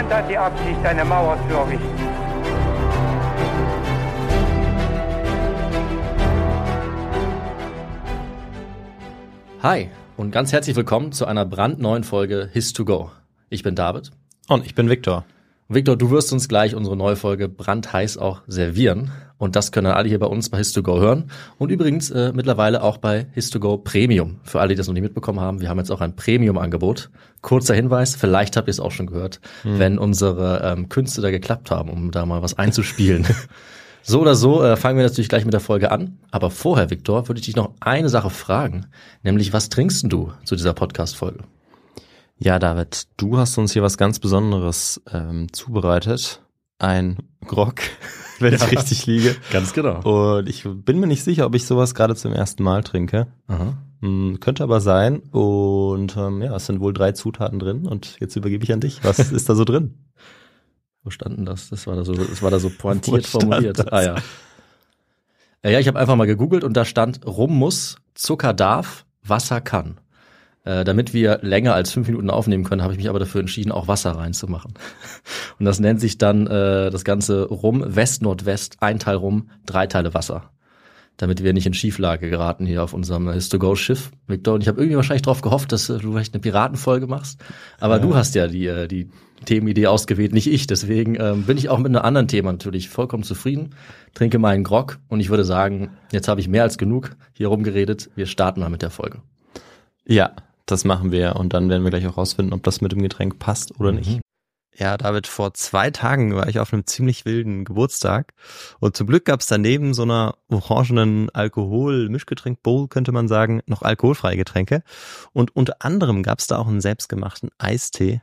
Niemand hat die Absicht, eine Mauer zu errichten. Hi und ganz herzlich willkommen zu einer brandneuen Folge His2Go. Ich bin David. Und ich bin Viktor. Victor, du wirst uns gleich unsere neue Folge brandheiß auch servieren. Und das können alle hier bei uns bei His2Go hören. Und übrigens äh, mittlerweile auch bei His2Go Premium. Für alle, die das noch nicht mitbekommen haben, wir haben jetzt auch ein Premium-Angebot. Kurzer Hinweis, vielleicht habt ihr es auch schon gehört, wenn unsere ähm, Künste da geklappt haben, um da mal was einzuspielen. so oder so äh, fangen wir natürlich gleich mit der Folge an. Aber vorher, Victor, würde ich dich noch eine Sache fragen. Nämlich, was trinkst du zu dieser Podcast-Folge? Ja, David, du hast uns hier was ganz Besonderes ähm, zubereitet. Ein Grog, wenn ich richtig liege. Ganz genau. Und ich bin mir nicht sicher, ob ich sowas gerade zum ersten Mal trinke. Aha. Hm, könnte aber sein. Und ähm, ja, es sind wohl drei Zutaten drin. Und jetzt übergebe ich an dich. Was ist da so drin? Wo stand denn das? Das war da so, das war da so pointiert formuliert. das? Ah ja. Äh, Ja, ich habe einfach mal gegoogelt und da stand Rum muss, Zucker darf, Wasser kann. Äh, damit wir länger als fünf Minuten aufnehmen können, habe ich mich aber dafür entschieden, auch Wasser reinzumachen. Und das nennt sich dann äh, das ganze Rum West-Nordwest, ein Teil Rum, drei Teile Wasser. Damit wir nicht in Schieflage geraten hier auf unserem His-to-Go-Schiff, Victor. Und ich habe irgendwie wahrscheinlich darauf gehofft, dass äh, du vielleicht eine Piratenfolge machst. Aber du hast ja die, äh, die Themenidee ausgewählt, nicht ich. Deswegen ähm, bin ich auch mit einem anderen Thema natürlich vollkommen zufrieden. Trinke meinen Grog und ich würde sagen, jetzt habe ich mehr als genug hier rumgeredet. Wir starten mal mit der Folge. Ja, das machen wir. Und dann werden wir gleich auch rausfinden, ob das mit dem Getränk passt oder nicht. Ja, David, vor zwei Tagen war ich auf einem ziemlich wilden Geburtstag und zum Glück gab es daneben so einer orangenen Alkohol-Mischgetränk-Bowl, könnte man sagen, noch alkoholfreie Getränke. Und unter anderem gab es da auch einen selbstgemachten Eistee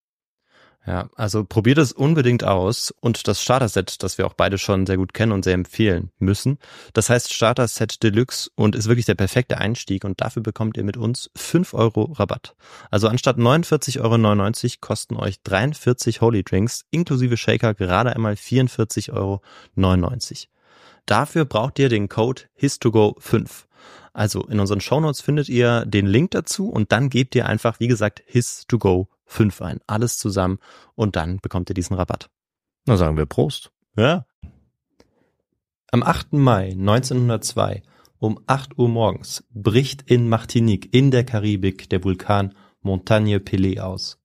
Ja, also probiert es unbedingt aus und das Starter-Set, das wir auch beide schon sehr gut kennen und sehr empfehlen müssen. Das heißt Starter-Set Deluxe und ist wirklich der perfekte Einstieg und dafür bekommt ihr mit uns 5 Euro Rabatt. Also anstatt 49,99 Euro kosten euch 43 Holy Drinks inklusive Shaker gerade einmal 44,99 Euro. Dafür braucht ihr den Code HIS2GO5. Also in unseren Shownotes findet ihr den Link dazu und dann gebt ihr einfach, wie gesagt, HIS2GO 5 ein. Alles zusammen und dann bekommt ihr diesen Rabatt. Na sagen wir Prost. Ja. Am 8. Mai 1902 um 8 Uhr morgens bricht in Martinique in der Karibik der Vulkan Montagne Pelée aus.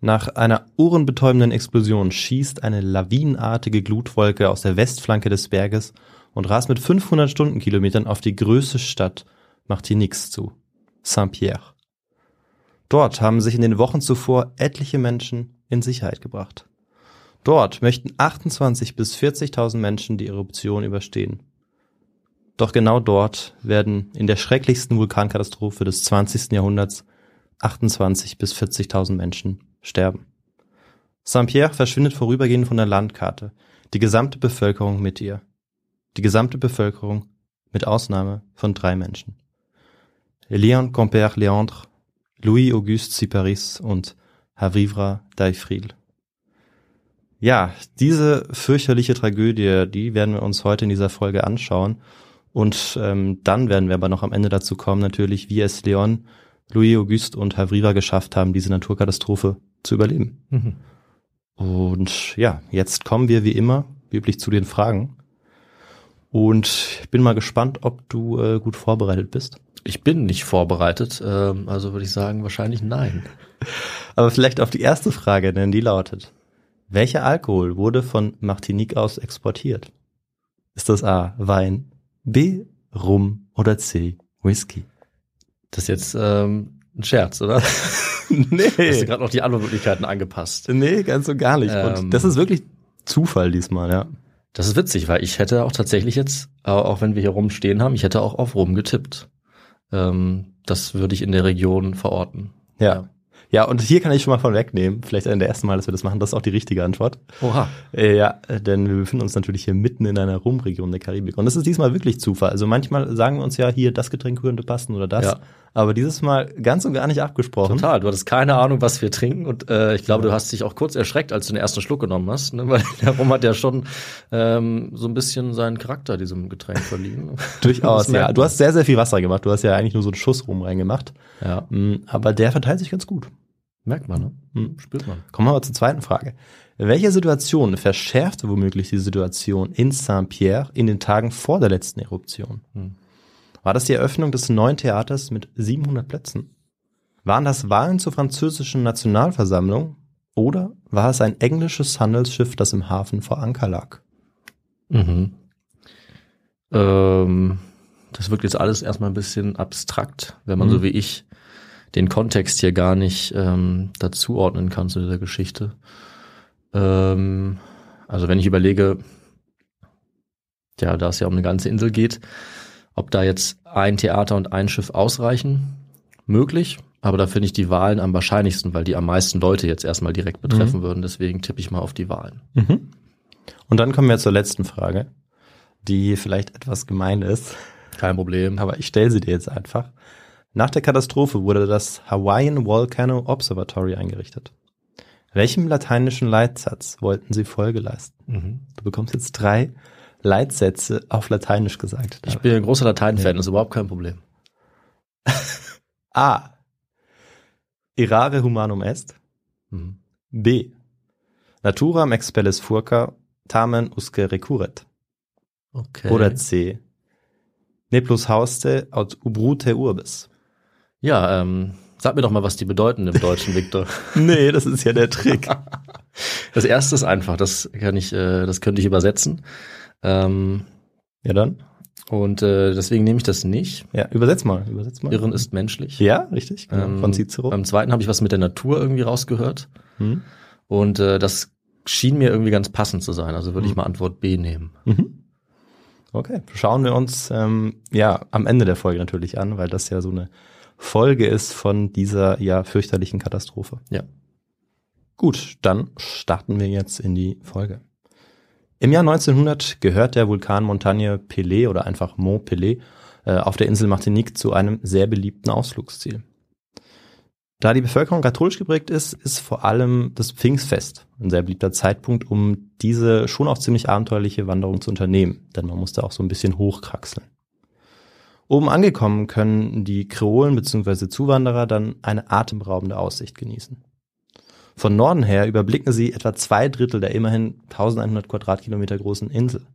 Nach einer ohrenbetäubenden Explosion schießt eine lawinenartige Glutwolke aus der Westflanke des Berges und rast mit 500 Stundenkilometern auf die größte Stadt Martiniques zu, Saint-Pierre. Dort haben sich in den Wochen zuvor etliche Menschen in Sicherheit gebracht. Dort möchten 28 bis 40.000 Menschen die Eruption überstehen. Doch genau dort werden in der schrecklichsten Vulkankatastrophe des 20. Jahrhunderts 28 bis 40.000 Menschen sterben. Saint-Pierre verschwindet vorübergehend von der Landkarte, die gesamte Bevölkerung mit ihr. Die gesamte Bevölkerung mit Ausnahme von drei Menschen. Léon Compère Léandre Louis-Auguste Cyparis und Havivra Daifril. Ja, diese fürchterliche Tragödie, die werden wir uns heute in dieser Folge anschauen. Und ähm, dann werden wir aber noch am Ende dazu kommen, natürlich, wie es Leon, Louis-Auguste und Havriva geschafft haben, diese Naturkatastrophe zu überleben. Mhm. Und ja, jetzt kommen wir wie immer üblich zu den Fragen. Und ich bin mal gespannt, ob du äh, gut vorbereitet bist. Ich bin nicht vorbereitet, ähm, also würde ich sagen, wahrscheinlich nein. Aber vielleicht auf die erste Frage, denn die lautet, welcher Alkohol wurde von Martinique aus exportiert? Ist das A, Wein, B, Rum oder C, Whisky? Das ist jetzt ähm, ein Scherz, oder? nee. Hast du gerade noch die Antwortmöglichkeiten angepasst? Nee, ganz und gar nicht. Ähm. und das ist wirklich Zufall diesmal, ja. Das ist witzig, weil ich hätte auch tatsächlich jetzt, äh, auch wenn wir hier rumstehen haben, ich hätte auch auf Rum getippt. Ähm, das würde ich in der Region verorten. Ja. Ja, und hier kann ich schon mal von wegnehmen, vielleicht ein der ersten Mal, dass wir das machen, das ist auch die richtige Antwort. Oha. Äh, Ja, denn wir befinden uns natürlich hier mitten in einer Rumregion der Karibik. Und das ist diesmal wirklich Zufall. Also manchmal sagen wir uns ja hier, das Getränk könnte passen oder das. Ja. Aber dieses Mal ganz und gar nicht abgesprochen. Total. Du hattest keine Ahnung, was wir trinken und äh, ich glaube, du hast dich auch kurz erschreckt, als du den ersten Schluck genommen hast, ne? weil der Rum hat ja schon ähm, so ein bisschen seinen Charakter diesem Getränk verliehen. Durchaus, ja. Du hast sehr, sehr viel Wasser gemacht. Du hast ja eigentlich nur so einen Schuss rum reingemacht. Ja, Mm, Aber der verteilt sich ganz gut. Merkt man, ne? Hm. Spürt man. Kommen wir mal zur zweiten Frage. Welche Situation verschärfte womöglich die Situation in Saint-Pierre in den Tagen vor der letzten Eruption? Hm. War das die Eröffnung des neuen Theaters mit 700 Plätzen? Waren das Wahlen zur französischen Nationalversammlung? Oder war es ein englisches Handelsschiff, das im Hafen vor Anker lag? Mhm. Ähm, das wirkt jetzt alles erstmal ein bisschen abstrakt, wenn man Mhm. so wie ich den Kontext hier gar nicht ähm, dazuordnen kann zu dieser Geschichte. Ähm, also wenn ich überlege, ja, da es ja um eine ganze Insel geht, ob da jetzt ein Theater und ein Schiff ausreichen, möglich. Aber da finde ich die Wahlen am wahrscheinlichsten, weil die am meisten Leute jetzt erstmal direkt betreffen würden. Deswegen tippe ich mal auf die Wahlen. Mhm. Und dann kommen wir zur letzten Frage, die vielleicht etwas gemein ist. Kein Problem. aber ich stelle sie dir jetzt einfach. Nach der Katastrophe wurde das Hawaiian Volcano Observatory eingerichtet. Welchem lateinischen Leitsatz wollten sie Folge leisten? Mhm. Du bekommst jetzt drei Leitsätze auf Lateinisch gesagt. Ich bin ein großer Latein-Fan, ist überhaupt kein Problem. A. Errare humanum est. Mhm. B. Naturam expellis furca tamen usque recurret. Okay. Oder C. Ne plus hauste aut ubrute urbis. Ja, ähm, sag mir doch mal, was die bedeuten im Deutschen, Victor. Nee, das ist ja der Trick. Das erste ist einfach, das kann ich, äh, das könnte ich übersetzen. Ähm, ja dann. und äh, deswegen nehme ich das nicht. Ja, übersetz mal, übersetz mal. Irren ist menschlich. Ja, richtig. Genau. Ähm, Von Cicero. Beim zweiten habe ich was mit der Natur irgendwie rausgehört. Hm? Und äh, das schien mir irgendwie ganz passend zu sein. Also würde ich mal Antwort B nehmen. Mhm. Okay, schauen wir uns ähm, ja am Ende der Folge natürlich an, weil das ja so eine Folge ist von dieser ja fürchterlichen Katastrophe. Ja. Gut, dann starten wir jetzt in die Folge. Im Jahr 1900 gehört der Vulkan Montagne Pelé oder einfach Mont Pelé äh, auf der Insel Martinique zu einem sehr beliebten Ausflugsziel. Da die Bevölkerung katholisch geprägt ist, ist vor allem das Pfingstfest ein sehr beliebter Zeitpunkt, um diese schon auch ziemlich abenteuerliche Wanderung zu unternehmen, denn man musste auch so ein bisschen hochkraxeln. Oben angekommen können die Kreolen bzw. Zuwanderer dann eine atemberaubende Aussicht genießen. Von Norden her überblicken sie etwa zwei Drittel der immerhin 1100 Quadratkilometer großen Insel.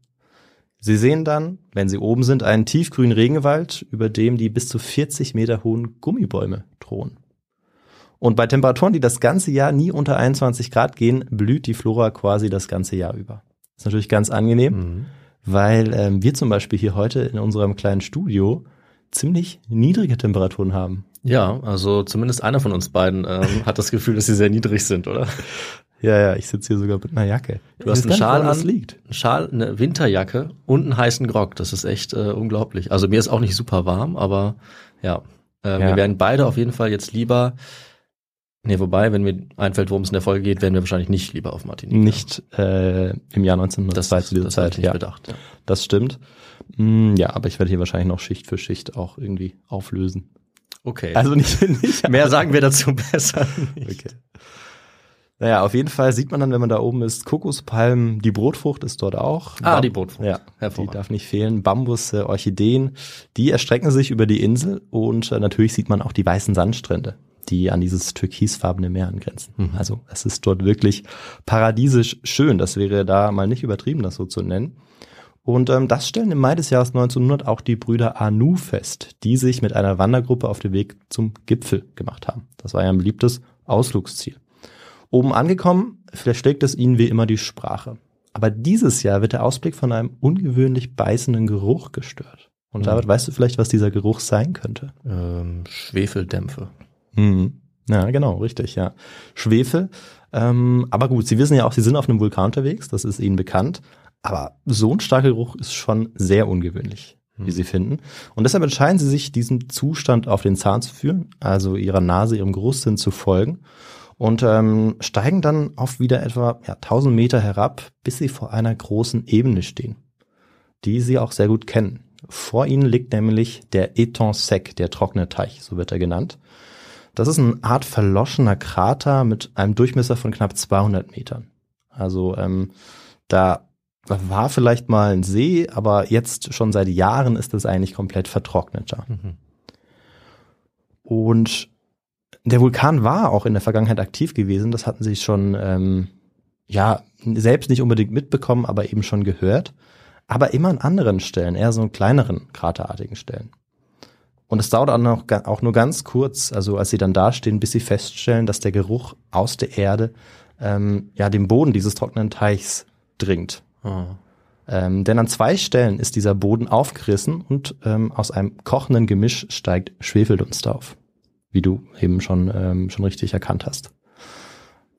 Sie sehen dann, wenn sie oben sind, einen tiefgrünen Regenwald, über dem die bis zu 40 Meter hohen Gummibäume drohen. Und bei Temperaturen, die das ganze Jahr nie unter 21 Grad gehen, blüht die Flora quasi das ganze Jahr über. ist natürlich ganz angenehm, Mhm. Weil ähm, wir zum Beispiel hier heute in unserem kleinen Studio ziemlich niedrige Temperaturen haben. Ja, also zumindest einer von uns beiden ähm, hat das Gefühl, dass sie sehr niedrig sind, oder? Ja, ja, ich sitze hier sogar mit einer Jacke. Du hast Ich einen Schal an. liegt. Ein Schal, eine Winterjacke und einen heißen Grog. Das ist echt äh, unglaublich. Also mir ist auch nicht super warm, aber ja, äh, Ja. wir werden beide auf jeden Fall jetzt lieber. Nee, wobei, wenn mir einfällt, worum es in der Folge geht, werden wir wahrscheinlich nicht lieber auf Martinique. Nicht äh, im Jahr 1902 das, zu dieser das Zeit. Ja, bedacht. Ja. das stimmt. Mm, ja, aber ich werde hier wahrscheinlich noch Schicht für Schicht auch irgendwie auflösen. Okay. Also nicht, nicht mehr sagen wir dazu besser. Nicht. Okay. Naja, auf jeden Fall sieht man dann, wenn man da oben ist, Kokospalmen, die Brotfrucht ist dort auch. Ah, Bam- die Brotfrucht. Ja, die darf nicht fehlen. Bambus, äh, Orchideen, die erstrecken sich über die Insel und äh, natürlich sieht man auch die weißen Sandstrände, die an dieses türkisfarbene Meer angrenzen. Mhm. Also es ist dort wirklich paradiesisch schön. Das wäre da mal nicht übertrieben, das so zu nennen. Und ähm, das stellen im Mai des Jahres 1900 auch die Brüder Anu fest, die sich mit einer Wandergruppe auf den Weg zum Gipfel gemacht haben. Das war ja ein beliebtes Ausflugsziel. Oben angekommen, verschlägt es ihnen wie immer die Sprache. Aber dieses Jahr wird der Ausblick von einem ungewöhnlich beißenden Geruch gestört. Und Mhm. David, weißt du vielleicht, was dieser Geruch sein könnte? Ähm, Schwefeldämpfe. Mhm. Ja, genau, richtig, ja. Schwefel. Ähm, aber gut, Sie wissen ja auch, Sie sind auf einem Vulkan unterwegs, das ist Ihnen bekannt. Aber so ein starker Geruch ist schon sehr ungewöhnlich, wie Sie finden. Und deshalb entscheiden Sie sich, diesem Zustand auf den Zahn zu führen, also Ihrer Nase, Ihrem Geruchssinn zu folgen und ähm, steigen dann auf wieder etwa ja, 1000 Meter herab, bis Sie vor einer großen Ebene stehen, die Sie auch sehr gut kennen. Vor Ihnen liegt nämlich der Étang sec, der trockene Teich, so wird er genannt. Das ist eine Art verloschener Krater mit einem Durchmesser von knapp 200 Metern. Also ähm, da war vielleicht mal ein See, aber jetzt schon seit Jahren ist es eigentlich komplett vertrocknet da. Mhm. Und der Vulkan war auch in der Vergangenheit aktiv gewesen. Das hatten sie schon, ähm, ja, selbst nicht unbedingt mitbekommen, aber eben schon gehört. Aber immer an anderen Stellen, eher so in kleineren, kraterartigen Stellen. Und es dauert auch, noch, auch nur ganz kurz, also als sie dann dastehen, bis sie feststellen, dass der Geruch aus der Erde ähm, ja den Boden dieses trockenen Teichs dringt. Ah. Ähm, denn an zwei Stellen ist dieser Boden aufgerissen und ähm, aus einem kochenden Gemisch steigt Schwefeldunst auf, wie du eben schon, ähm, schon richtig erkannt hast.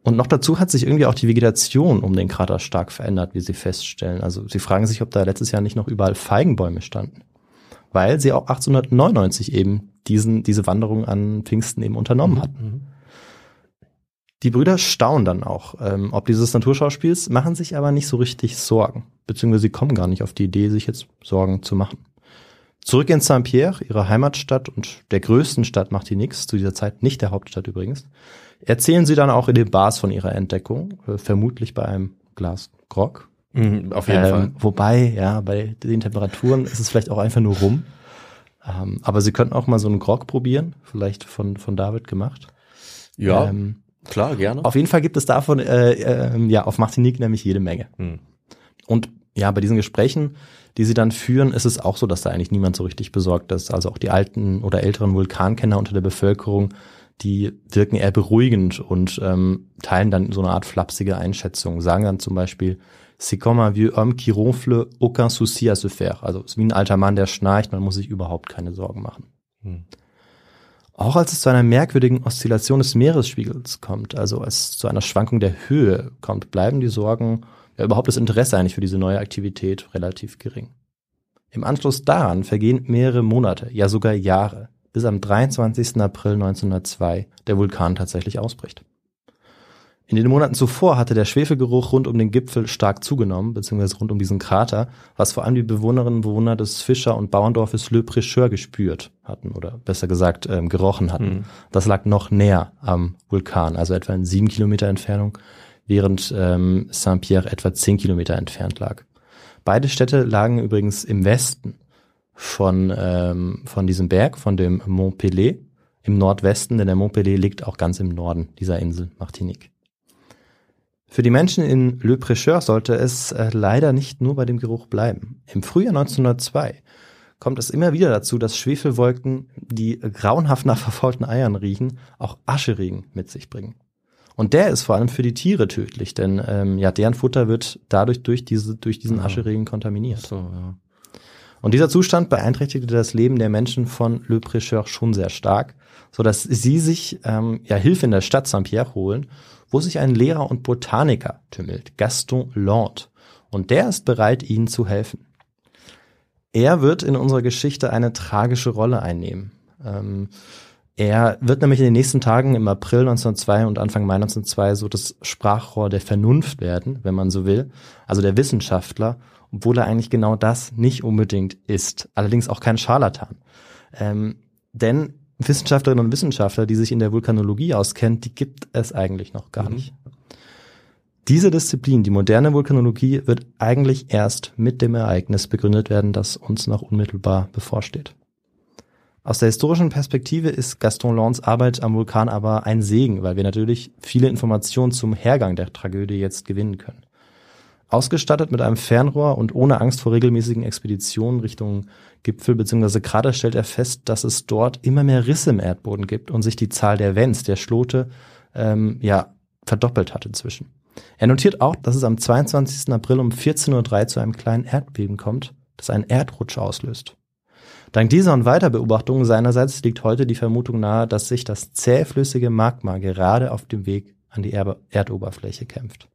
Und noch dazu hat sich irgendwie auch die Vegetation um den Krater stark verändert, wie sie feststellen. Also sie fragen sich, ob da letztes Jahr nicht noch überall Feigenbäume standen. Weil sie auch 1899 eben diesen, diese Wanderung an Pfingsten eben unternommen hatten. Mhm. Die Brüder staunen dann auch, ähm, ob dieses Naturschauspiels, machen sich aber nicht so richtig Sorgen, beziehungsweise sie kommen gar nicht auf die Idee, sich jetzt Sorgen zu machen. Zurück in Saint-Pierre, ihrer Heimatstadt und der größten Stadt Martiniques, zu dieser Zeit nicht der Hauptstadt übrigens, erzählen sie dann auch in den Bars von ihrer Entdeckung, äh, vermutlich bei einem Glas Grog. Mhm, auf jeden Ähm, Fall. Wobei, ja, bei den Temperaturen ist es vielleicht auch einfach nur rum. Ähm, aber sie könnten auch mal so einen Grog probieren, vielleicht von, von David gemacht. Ja, Ähm, klar, gerne. auf jeden Fall gibt es davon äh, äh, ja auf Martinique nämlich jede Menge. Mhm. Und ja, bei diesen Gesprächen, die sie dann führen, ist es auch so, dass da eigentlich niemand so richtig besorgt ist. Also auch die alten oder älteren Vulkankenner unter der Bevölkerung, die wirken eher beruhigend und ähm, teilen dann so eine Art flapsige Einschätzung. Sagen dann zum Beispiel, c'est comme un vieux homme qui ronfle, aucun souci à se faire. Also es ist wie ein alter Mann, der schnarcht, man muss sich überhaupt keine Sorgen machen. Hm. Auch als es zu einer merkwürdigen Oszillation des Meeresspiegels kommt, also als es zu einer Schwankung der Höhe kommt, bleiben die Sorgen, ja überhaupt das Interesse eigentlich für diese neue Aktivität relativ gering. Im Anschluss daran vergehen mehrere Monate, ja sogar Jahre, bis am 23. April 1902 der Vulkan tatsächlich ausbricht. In den Monaten zuvor hatte der Schwefelgeruch rund um den Gipfel stark zugenommen, beziehungsweise rund um diesen Krater, was vor allem die Bewohnerinnen und Bewohner des Fischer- und Bauerndorfes Le Prêcheur gespürt hatten oder besser gesagt ähm, gerochen hatten. Mhm. Das lag noch näher am Vulkan, also etwa in sieben Kilometer Entfernung, während ähm, Saint-Pierre etwa zehn Kilometer entfernt lag. Beide Städte lagen übrigens im Westen von, ähm, von diesem Berg, von dem Mont Pelé, im Nordwesten, denn der Mont Pelé liegt auch ganz im Norden dieser Insel Martinique. Für die Menschen in Le Prêcheur sollte es äh, leider nicht nur bei dem Geruch bleiben. Im Frühjahr 1902 kommt es immer wieder dazu, dass Schwefelwolken, die grauenhaft nach verfaulten Eiern riechen, auch Ascheregen mit sich bringen. Und der ist vor allem für die Tiere tödlich, denn ähm, ja, deren Futter wird dadurch durch, diese, durch diesen. Ascheregen kontaminiert. So, ja. Und dieser Zustand beeinträchtigte das Leben der Menschen von Le Prêcheur schon sehr stark, so dass sie sich ähm, ja Hilfe in der Stadt Saint-Pierre holen, wo sich ein Lehrer und Botaniker tümmelt, Gaston Land. Und der ist bereit, ihnen zu helfen. Er wird in unserer Geschichte eine tragische Rolle einnehmen. Ähm, er wird nämlich in den nächsten Tagen im April 1902 und Anfang Mai 1902 so das Sprachrohr der Vernunft werden, wenn man so will, also der Wissenschaftler, obwohl er eigentlich genau das nicht unbedingt ist. Allerdings auch kein Scharlatan. Ähm, denn Wissenschaftlerinnen und Wissenschaftler, die sich in der Vulkanologie auskennen, die gibt es eigentlich noch gar Mhm. nicht. Diese Disziplin, die moderne Vulkanologie, wird eigentlich erst mit dem Ereignis begründet werden, das uns noch unmittelbar bevorsteht. Aus der historischen Perspektive ist Gaston Lands Arbeit am Vulkan aber ein Segen, weil wir natürlich viele Informationen zum Hergang der Tragödie jetzt gewinnen können. Ausgestattet mit einem Fernrohr und ohne Angst vor regelmäßigen Expeditionen Richtung Gipfel bzw. Krater stellt er fest, dass es dort immer mehr Risse im Erdboden gibt und sich die Zahl der Vents, der Schlote, ähm, ja, verdoppelt hat inzwischen. Er notiert auch, dass es am 22. April um 14.03 Uhr zu einem kleinen Erdbeben kommt, das einen Erdrutsch auslöst. Dank dieser und weiter Beobachtungen seinerseits liegt heute die Vermutung nahe, dass sich das zähflüssige Magma gerade auf dem Weg an die Erdoberfläche kämpft.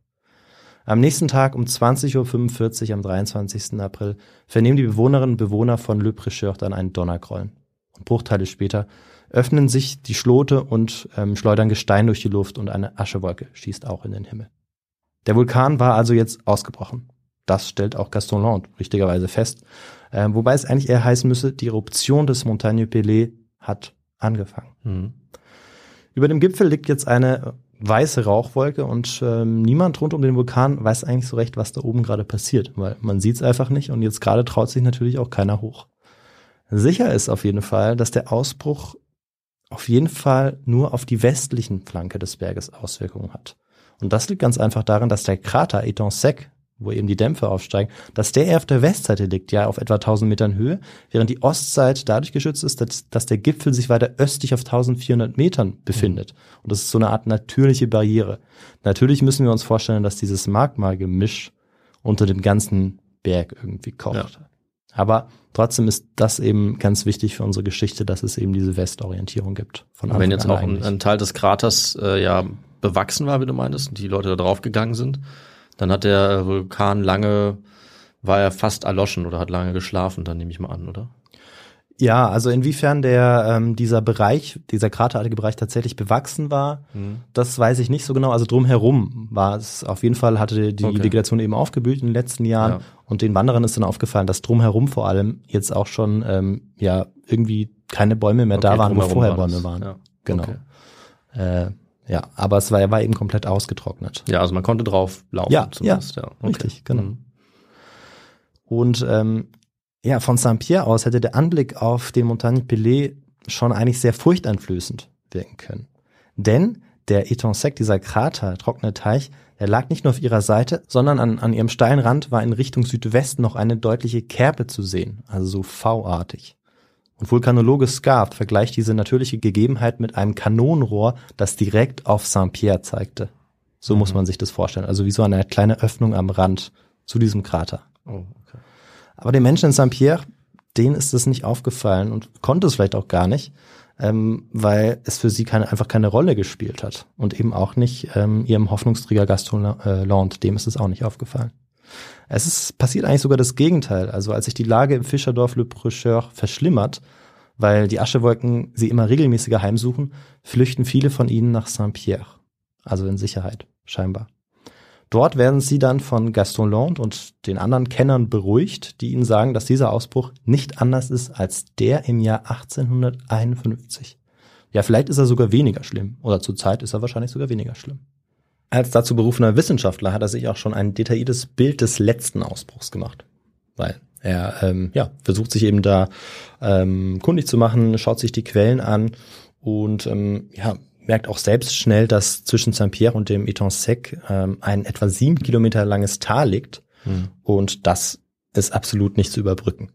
Am nächsten Tag um 20.45 Uhr am 23. April vernehmen die Bewohnerinnen und Bewohner von Le Prêcheur dann einen Donnergrollen. Und Bruchteile später öffnen sich die Schlote und ähm, schleudern Gestein durch die Luft und eine Aschewolke schießt auch in den Himmel. Der Vulkan war also jetzt ausgebrochen. Das stellt auch Gaston Land richtigerweise fest. Ähm, wobei es eigentlich eher heißen müsse, die Eruption des Montagne Pelé hat angefangen. Mhm. Über dem Gipfel liegt jetzt eine weiße Rauchwolke und ähm, niemand rund um den Vulkan weiß eigentlich so recht, was da oben gerade passiert, weil man sieht es einfach nicht und jetzt gerade traut sich natürlich auch keiner hoch. Sicher ist auf jeden Fall, dass der Ausbruch auf jeden Fall nur auf die westlichen Flanke des Berges Auswirkungen hat. Und das liegt ganz einfach daran, dass der Krater Eton Sec, wo eben die Dämpfe aufsteigen, dass der eher auf der Westseite liegt, ja auf etwa 1000 Metern Höhe, während die Ostseite dadurch geschützt ist, dass, dass der Gipfel sich weiter östlich auf 1400 Metern befindet. Und das ist so eine Art natürliche Barriere. Natürlich müssen wir uns vorstellen, dass dieses Magma-Gemisch unter dem ganzen Berg irgendwie kocht. Aber trotzdem ist das eben ganz wichtig für unsere Geschichte, dass es eben diese Westorientierung gibt. Von Und wenn jetzt an auch ein, ein Teil des Kraters äh, ja bewachsen war, wie du meintest, und die Leute da drauf gegangen sind, dann hat der Vulkan lange, war er fast erloschen oder hat lange geschlafen, dann nehme ich mal an, oder? Ja, also inwiefern der ähm, dieser Bereich, dieser kraterartige Bereich tatsächlich bewachsen war, das weiß ich nicht so genau. Also drumherum war es auf jeden Fall hatte die Okay. Vegetation eben aufgeblüht in den letzten Jahren Ja. und den Wanderern ist dann aufgefallen, dass drumherum vor allem jetzt auch schon ähm, ja irgendwie keine Bäume mehr da Okay, waren, wo vorher war. Bäume waren. Ja. Genau. Okay. Äh, ja, aber es war, war eben komplett ausgetrocknet. Ja, also man konnte drauf laufen Ja, zumindest. Ja, okay. Richtig, genau. Mhm. Und ähm, ja, von Saint-Pierre aus hätte der Anblick auf den Montagne Pelé schon eigentlich sehr furchteinflößend wirken können. Denn der Eton Sec, dieser Krater, trockene Teich, der lag nicht nur auf ihrer Seite, sondern an, an ihrem steilen Rand war in Richtung Südwesten noch eine deutliche Kerbe zu sehen, also so V-artig. Und Vulkanologe Scarft vergleicht diese natürliche Gegebenheit mit einem Kanonenrohr, das direkt auf Saint-Pierre zeigte. So muss man sich das vorstellen. Also wie so eine kleine Öffnung am Rand zu diesem Krater. Oh, okay. Aber den Menschen in Saint-Pierre, denen ist es nicht aufgefallen und konnte es vielleicht auch gar nicht, ähm, weil es für sie keine, einfach keine Rolle gespielt hat. Und eben auch nicht ähm, ihrem Hoffnungsträger Gaston äh, Land, dem ist es auch nicht aufgefallen. Es ist passiert eigentlich sogar das Gegenteil. Also als sich die Lage im Fischerdorf Le Prêcheur verschlimmert, weil die Aschewolken sie immer regelmäßiger heimsuchen, flüchten viele von ihnen nach Saint-Pierre, also in Sicherheit, scheinbar. Dort werden sie dann von Gaston Land und den anderen Kennern beruhigt, die ihnen sagen, dass dieser Ausbruch nicht anders ist als der im Jahr 1851. Ja, vielleicht ist er sogar weniger schlimm. Oder zur Zeit ist er wahrscheinlich sogar weniger schlimm. Als dazu berufener Wissenschaftler hat er sich auch schon ein detailliertes Bild des letzten Ausbruchs gemacht. Weil er ähm, ja, versucht sich eben da ähm, kundig zu machen, schaut sich die Quellen an und ähm, ja, merkt auch selbst schnell, dass zwischen Saint-Pierre und dem Eton Sec ähm, ein etwa sieben Kilometer langes Tal liegt. Mhm. Und das ist absolut nicht zu überbrücken.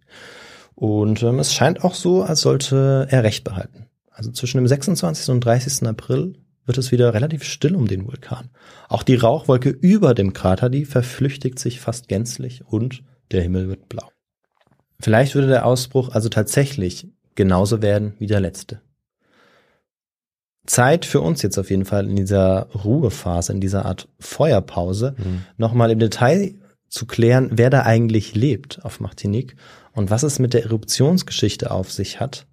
Und ähm, es scheint auch so, als sollte er Recht behalten. Also zwischen dem 26. und 30. April wird es wieder relativ still um den Vulkan. Auch die Rauchwolke über dem Krater, die verflüchtigt sich fast gänzlich und der Himmel wird blau. Vielleicht würde der Ausbruch also tatsächlich genauso werden wie der letzte. Zeit für uns jetzt auf jeden Fall in dieser Ruhephase, in dieser Art Feuerpause, mhm. nochmal im Detail zu klären, wer da eigentlich lebt auf Martinique und was es mit der Eruptionsgeschichte auf sich hat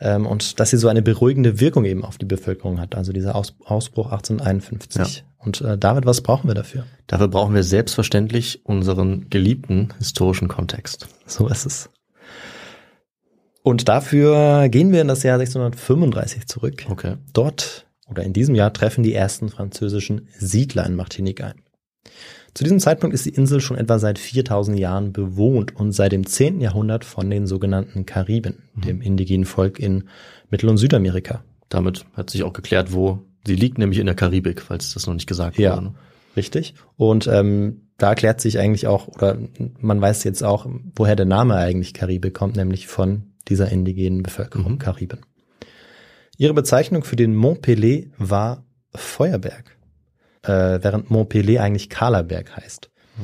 ähm, und dass sie so eine beruhigende Wirkung eben auf die Bevölkerung hat, also dieser Aus Ausbruch 1851. Ja. Und äh, David, was brauchen wir dafür? Dafür brauchen wir selbstverständlich unseren geliebten historischen Kontext. So ist es. Und dafür gehen wir in das Jahr 1635 zurück. Okay. Dort oder in diesem Jahr treffen die ersten französischen Siedler in Martinique ein. Zu diesem Zeitpunkt ist die Insel schon etwa seit 4000 Jahren bewohnt und seit dem 10. Jahrhundert von den sogenannten Kariben, mhm. dem indigenen Volk in Mittel- und Südamerika. Damit hat sich auch geklärt, wo sie liegt, nämlich in der Karibik, falls das noch nicht gesagt ja, wurde. Ne? Richtig. Und ähm, da erklärt sich eigentlich auch, oder man weiß jetzt auch, woher der Name eigentlich Karibik kommt, nämlich von dieser indigenen Bevölkerung mhm. Kariben. Ihre Bezeichnung für den Mont Pelé war Feuerberg äh, während Montpellier eigentlich Kahlerberg heißt. Mhm.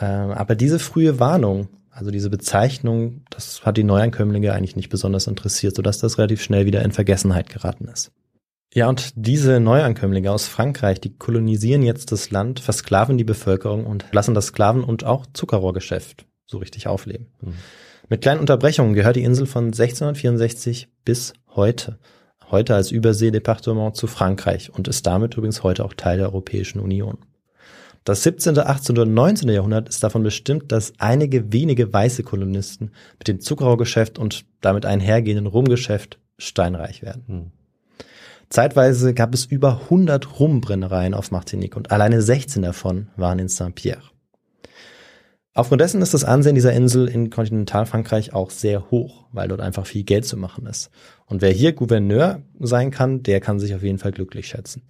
Äh, aber diese frühe Warnung, also diese Bezeichnung, das hat die Neuankömmlinge eigentlich nicht besonders interessiert, sodass das relativ schnell wieder in Vergessenheit geraten ist. Ja, und diese Neuankömmlinge aus Frankreich, die kolonisieren jetzt das Land, versklaven die Bevölkerung und lassen das Sklaven- und auch Zuckerrohrgeschäft so richtig aufleben. Mhm. Mit kleinen Unterbrechungen gehört die Insel von 1664 bis heute heute als Überseedepartement zu Frankreich und ist damit übrigens heute auch Teil der Europäischen Union. Das 17., 18. und 19. Jahrhundert ist davon bestimmt, dass einige wenige weiße Kolonisten mit dem Zuckerrohrgeschäft und damit einhergehenden Rumgeschäft steinreich werden. Hm. Zeitweise gab es über 100 Rumbrennereien auf Martinique und alleine 16 davon waren in Saint-Pierre. Aufgrund dessen ist das Ansehen dieser Insel in Kontinentalfrankreich auch sehr hoch, weil dort einfach viel Geld zu machen ist. Und wer hier Gouverneur sein kann, der kann sich auf jeden Fall glücklich schätzen.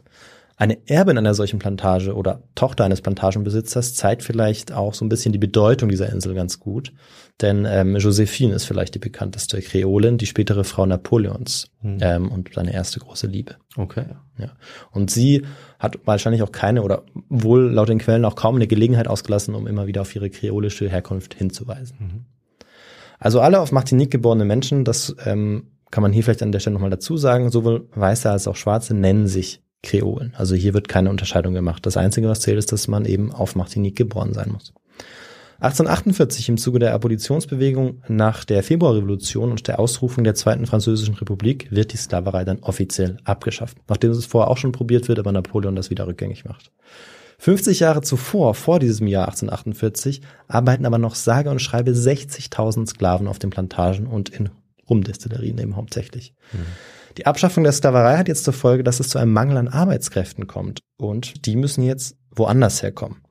Eine Erbin einer solchen Plantage oder Tochter eines Plantagenbesitzers zeigt vielleicht auch so ein bisschen die Bedeutung dieser Insel ganz gut. Denn ähm, Josephine ist vielleicht die bekannteste Kreolin, die spätere Frau Napoleons hm. ähm, und seine erste große Liebe. Okay. Ja. Und sie hat wahrscheinlich auch keine oder wohl laut den Quellen auch kaum eine Gelegenheit ausgelassen, um immer wieder auf ihre kreolische Herkunft hinzuweisen. Mhm. Also alle auf Martinique geborene Menschen, das ähm, kann man hier vielleicht an der Stelle nochmal dazu sagen, sowohl Weiße als auch Schwarze nennen sich Kreolen. Also hier wird keine Unterscheidung gemacht. Das Einzige, was zählt, ist, dass man eben auf Martinique geboren sein muss. 1848 im Zuge der Abolitionsbewegung nach der Februarrevolution und der Ausrufung der Zweiten Französischen Republik wird die Sklaverei dann offiziell abgeschafft, nachdem es vorher auch schon probiert wird, aber Napoleon das wieder rückgängig macht. 50 Jahre zuvor, vor diesem Jahr 1848, arbeiten aber noch sage und schreibe 60.000 Sklaven auf den Plantagen und in Rumdestillerien eben hauptsächlich. Mhm. Die Abschaffung der Sklaverei hat jetzt zur Folge, dass es zu einem Mangel an Arbeitskräften kommt und die müssen jetzt woanders herkommen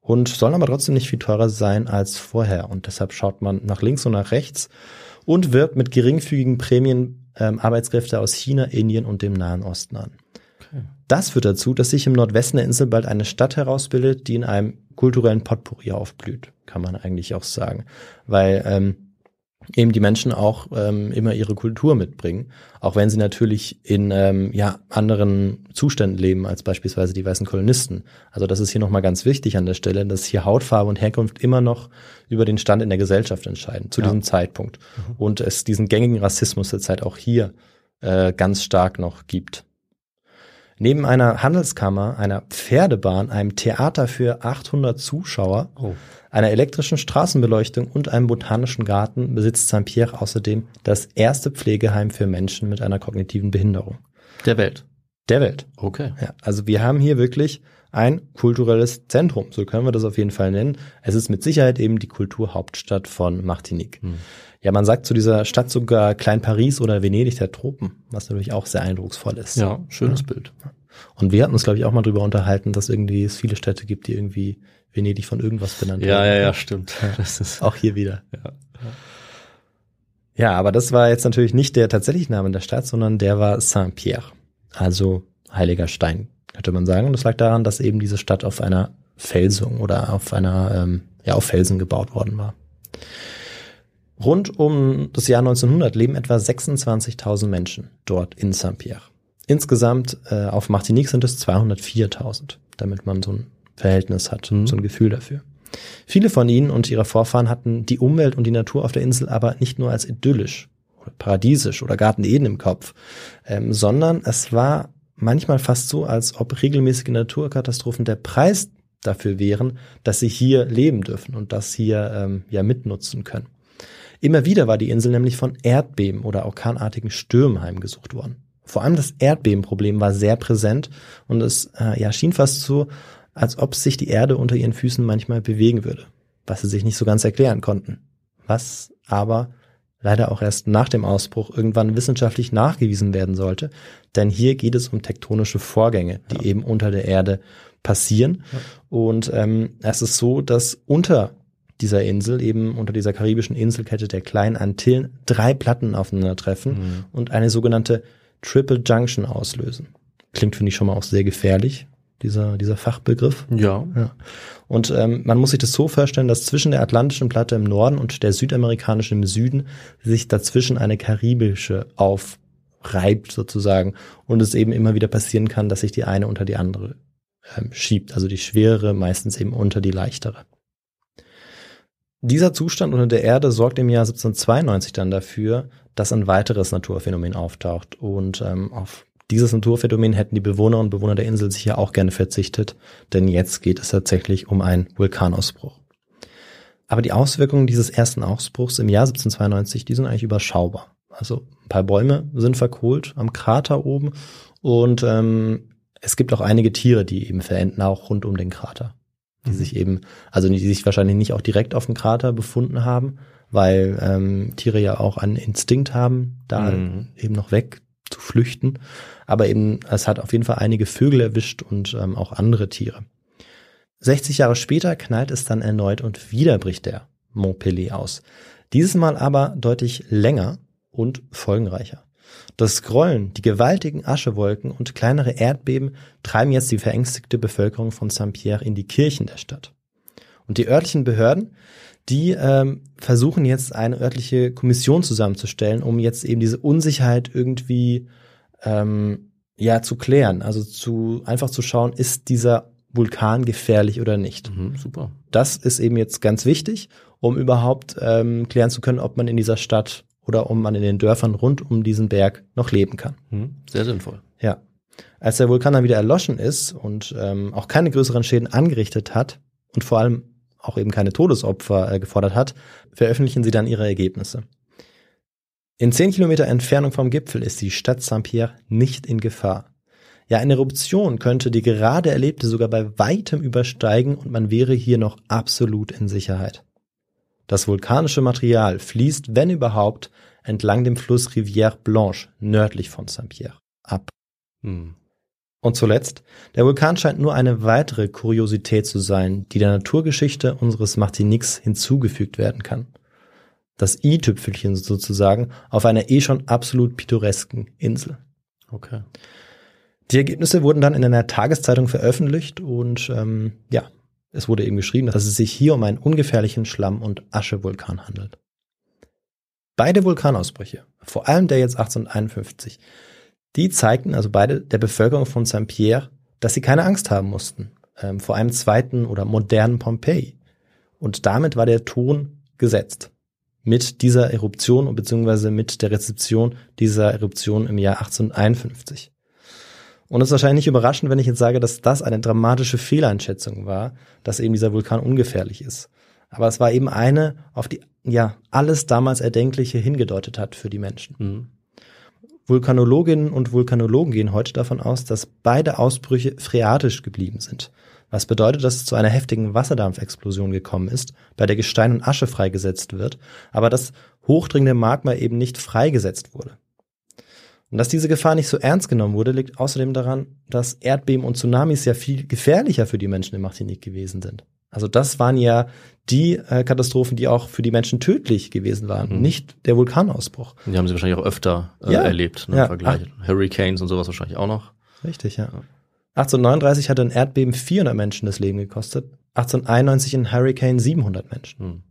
und sollen aber trotzdem nicht viel teurer sein als vorher. Und deshalb schaut man nach links und nach rechts und wirbt mit geringfügigen Prämien ähm, Arbeitskräfte aus China, Indien und dem Nahen Osten an. Okay. Das führt dazu, dass sich im Nordwesten der Insel bald eine Stadt herausbildet, die in einem kulturellen Potpourri aufblüht, kann man eigentlich auch sagen. Weil ähm, eben die Menschen auch ähm, immer ihre Kultur mitbringen, auch wenn sie natürlich in ähm, ja anderen Zuständen leben als beispielsweise die weißen Kolonisten. Also das ist hier nochmal ganz wichtig an der Stelle, dass hier Hautfarbe und Herkunft immer noch über den Stand in der Gesellschaft entscheiden zu ja. diesem Zeitpunkt mhm. und es diesen gängigen Rassismus der Zeit auch hier äh, ganz stark noch gibt. Neben einer Handelskammer, einer Pferdebahn, einem Theater für 800 Zuschauer, Oh. einer elektrischen Straßenbeleuchtung und einem botanischen Garten besitzt Saint-Pierre außerdem das erste Pflegeheim für Menschen mit einer kognitiven Behinderung Der Welt. der Welt. Okay. Ja, also wir haben hier wirklich ein kulturelles Zentrum, so können wir das auf jeden Fall nennen. Es ist mit Sicherheit eben die Kulturhauptstadt von Martinique. Ja, man sagt zu dieser Stadt sogar Klein Paris oder Venedig der Tropen, was natürlich auch sehr eindrucksvoll ist. Ja, schönes Bild. Und wir hatten uns, glaube ich, auch mal drüber unterhalten, dass irgendwie es viele Städte gibt, die irgendwie Venedig von irgendwas benannt Ja, werden. ja, ja, stimmt. Das ist Auch hier wieder. Ja. aber das war jetzt natürlich nicht der tatsächliche Name der Stadt, sondern der war Saint-Pierre. Also heiliger Stein, könnte man sagen. Und das lag daran, dass eben diese Stadt auf einer Felsung oder auf einer, ähm, ja, auf Felsen gebaut worden war. Rund um das Jahr 1900 leben etwa 26.000 Menschen dort in Saint-Pierre. Insgesamt äh, auf Martinique sind es 204.000, damit man so ein Verhältnis hat, so ein Gefühl dafür. Viele von ihnen und ihre Vorfahren hatten die Umwelt und die Natur auf der Insel aber nicht nur als idyllisch oder paradiesisch oder Garten Eden im Kopf, ähm, sondern es war manchmal fast so, als ob regelmäßige Naturkatastrophen der Preis dafür wären, dass sie hier leben dürfen und das hier ähm, ja mitnutzen können. Immer wieder war die Insel nämlich von Erdbeben oder orkanartigen Stürmen heimgesucht worden. Vor allem das Erdbebenproblem war sehr präsent und es äh, ja, schien fast so, als ob sich die Erde unter ihren Füßen manchmal bewegen würde, was sie sich nicht so ganz erklären konnten. Was aber leider auch erst nach dem Ausbruch irgendwann wissenschaftlich nachgewiesen werden sollte, denn hier geht es um tektonische Vorgänge, die eben unter der Erde passieren. Und ähm, es ist so, dass unter dieser Insel, eben unter dieser karibischen Inselkette der kleinen Antillen, drei Platten aufeinandertreffen und eine sogenannte Triple Junction auslösen. Klingt, finde ich, schon mal auch sehr gefährlich, dieser, dieser Fachbegriff. ja. Ja. Und ähm, man muss sich das so vorstellen, dass zwischen der atlantischen Platte im Norden und der südamerikanischen im Süden sich dazwischen eine karibische aufreibt sozusagen und es eben immer wieder passieren kann, dass sich die eine unter die andere ähm, schiebt, also die schwerere meistens eben unter die leichtere. Dieser Zustand unter der Erde sorgt im Jahr 1792 dann dafür, dass ein weiteres Naturphänomen auftaucht und ähm, auf dieses Naturphänomen hätten die Bewohnerinnen und Bewohner der Insel sicher auch gerne verzichtet, denn jetzt geht es tatsächlich um einen Vulkanausbruch. Aber die Auswirkungen dieses ersten Ausbruchs im Jahr 1792, die sind eigentlich überschaubar. Also ein paar Bäume sind verkohlt am Krater oben und ähm, es gibt auch einige Tiere, die eben verenden, auch rund um den Krater. Die sich eben, also die sich wahrscheinlich nicht auch direkt auf dem Krater befunden haben, weil ähm, Tiere ja auch einen Instinkt haben, da Mhm. eben noch weg zu flüchten. Aber eben, es hat auf jeden Fall einige Vögel erwischt und ähm, auch andere Tiere. 60 Jahre später knallt es dann erneut und wieder bricht der Mont Pelé aus. Dieses Mal aber deutlich länger und folgenreicher. Das Grollen, die gewaltigen Aschewolken und kleinere Erdbeben treiben jetzt die verängstigte Bevölkerung von Saint-Pierre in die Kirchen der Stadt. Und die örtlichen Behörden, die ähm, versuchen jetzt eine örtliche Kommission zusammenzustellen, um jetzt eben diese Unsicherheit irgendwie ähm, ja zu klären. Also zu einfach zu schauen, ist dieser Vulkan gefährlich oder nicht. Mhm, super. Das ist eben jetzt ganz wichtig, um überhaupt ähm, klären zu können, ob man in dieser Stadt oder ob man in den Dörfern rund um diesen Berg noch leben kann. Mhm, sehr sinnvoll. Ja. Als der Vulkan dann wieder erloschen ist und ähm, auch keine größeren Schäden angerichtet hat und vor allem auch eben keine Todesopfer äh, gefordert hat, veröffentlichen sie dann ihre Ergebnisse. In zehn Kilometer Entfernung vom Gipfel ist die Stadt Saint-Pierre nicht in Gefahr. Ja, eine Eruption könnte die gerade erlebte sogar bei weitem übersteigen und man wäre hier noch absolut in Sicherheit. Das vulkanische Material fließt, wenn überhaupt, entlang dem Fluss Rivière Blanche nördlich von Saint-Pierre ab. Mhm. Und zuletzt, der Vulkan scheint nur eine weitere Kuriosität zu sein, die der Naturgeschichte unseres Martiniques hinzugefügt werden kann. Das i-Tüpfelchen sozusagen auf einer eh schon absolut pittoresken Insel. Okay. Die Ergebnisse wurden dann in einer Tageszeitung veröffentlicht und ähm, ja, es wurde eben geschrieben, dass es sich hier um einen ungefährlichen Schlamm- und Aschevulkan handelt. Beide Vulkanausbrüche, vor allem der jetzt 1851, die zeigten also beide der Bevölkerung von Saint-Pierre, dass sie keine Angst haben mussten ähm, vor einem zweiten oder modernen Pompeji. Und damit war der Ton gesetzt. mit dieser Eruption und beziehungsweise mit der Rezeption dieser Eruption im Jahr 1851. Und es ist wahrscheinlich nicht überraschend, wenn ich jetzt sage, dass das eine dramatische Fehleinschätzung war, dass eben dieser Vulkan ungefährlich ist. Aber es war eben eine, auf die ja alles damals Erdenkliche hingedeutet hat für die Menschen. Mhm. Vulkanologinnen und Vulkanologen gehen heute davon aus, dass beide Ausbrüche phreatisch geblieben sind. Was bedeutet, dass es zu einer heftigen Wasserdampfexplosion gekommen ist, bei der Gestein und Asche freigesetzt wird, aber das hochdringende Magma eben nicht freigesetzt wurde. Und dass diese Gefahr nicht so ernst genommen wurde, liegt außerdem daran, dass Erdbeben und Tsunamis ja viel gefährlicher für die Menschen in Martinique gewesen sind. Also das waren ja die äh, Katastrophen, die auch für die Menschen tödlich gewesen waren, Mhm. nicht der Vulkanausbruch. Die haben sie wahrscheinlich auch öfter äh, Ja. erlebt, ne, Ja. im Vergleich. Hurricanes und sowas wahrscheinlich auch noch. Richtig, ja. 1839 hatte ein Erdbeben 400 Menschen das Leben gekostet, 1891 ein Hurricane 700 Menschen. Hm.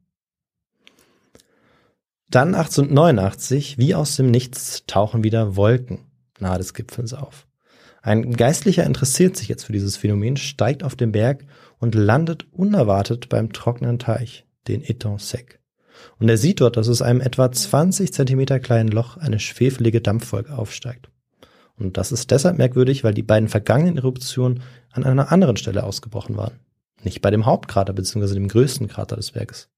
Dann 1889, wie aus dem Nichts, tauchen wieder Wolken nahe des Gipfels auf. Ein Geistlicher interessiert sich jetzt für dieses Phänomen, steigt auf den Berg und landet unerwartet beim trockenen Teich, den Eton Sec. Und er sieht dort, dass aus einem etwa 20 Zentimeter kleinen Loch eine schwefelige Dampfwolke aufsteigt. Und das ist deshalb merkwürdig, weil die beiden vergangenen Eruptionen an einer anderen Stelle ausgebrochen waren. Nicht bei dem Hauptkrater bzw. dem größten Krater des Berges.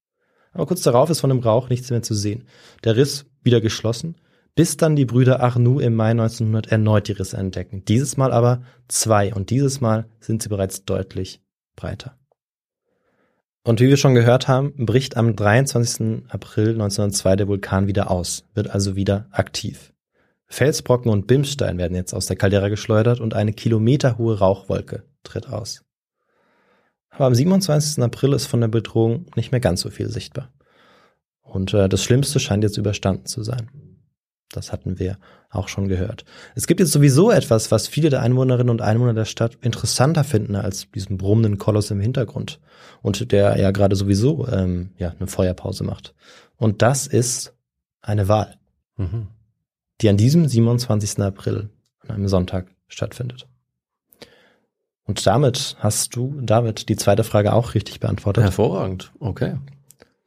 Aber kurz darauf ist von dem Rauch nichts mehr zu sehen. Der Riss wieder geschlossen, bis dann die Brüder Arnoux im Mai 1900 erneut die Risse entdecken. Dieses Mal aber zwei und dieses Mal sind sie bereits deutlich breiter. Und wie wir schon gehört haben, bricht am 23. April 1902 der Vulkan wieder aus, wird also wieder aktiv. Felsbrocken und Bimsstein werden jetzt aus der Caldera geschleudert und eine kilometerhohe Rauchwolke tritt aus. Aber am 27. April ist von der Bedrohung nicht mehr ganz so viel sichtbar. Und äh, das Schlimmste scheint jetzt überstanden zu sein. Das hatten wir auch schon gehört. Es gibt jetzt sowieso etwas, was viele der Einwohnerinnen und Einwohner der Stadt interessanter finden als diesen brummenden Koloss im Hintergrund und der ja gerade sowieso ähm, ja eine Feuerpause macht. Und das ist eine Wahl, Mhm. die an diesem 27. April an einem Sonntag stattfindet. Und damit hast du, David, die zweite Frage auch richtig beantwortet. Hervorragend. Okay.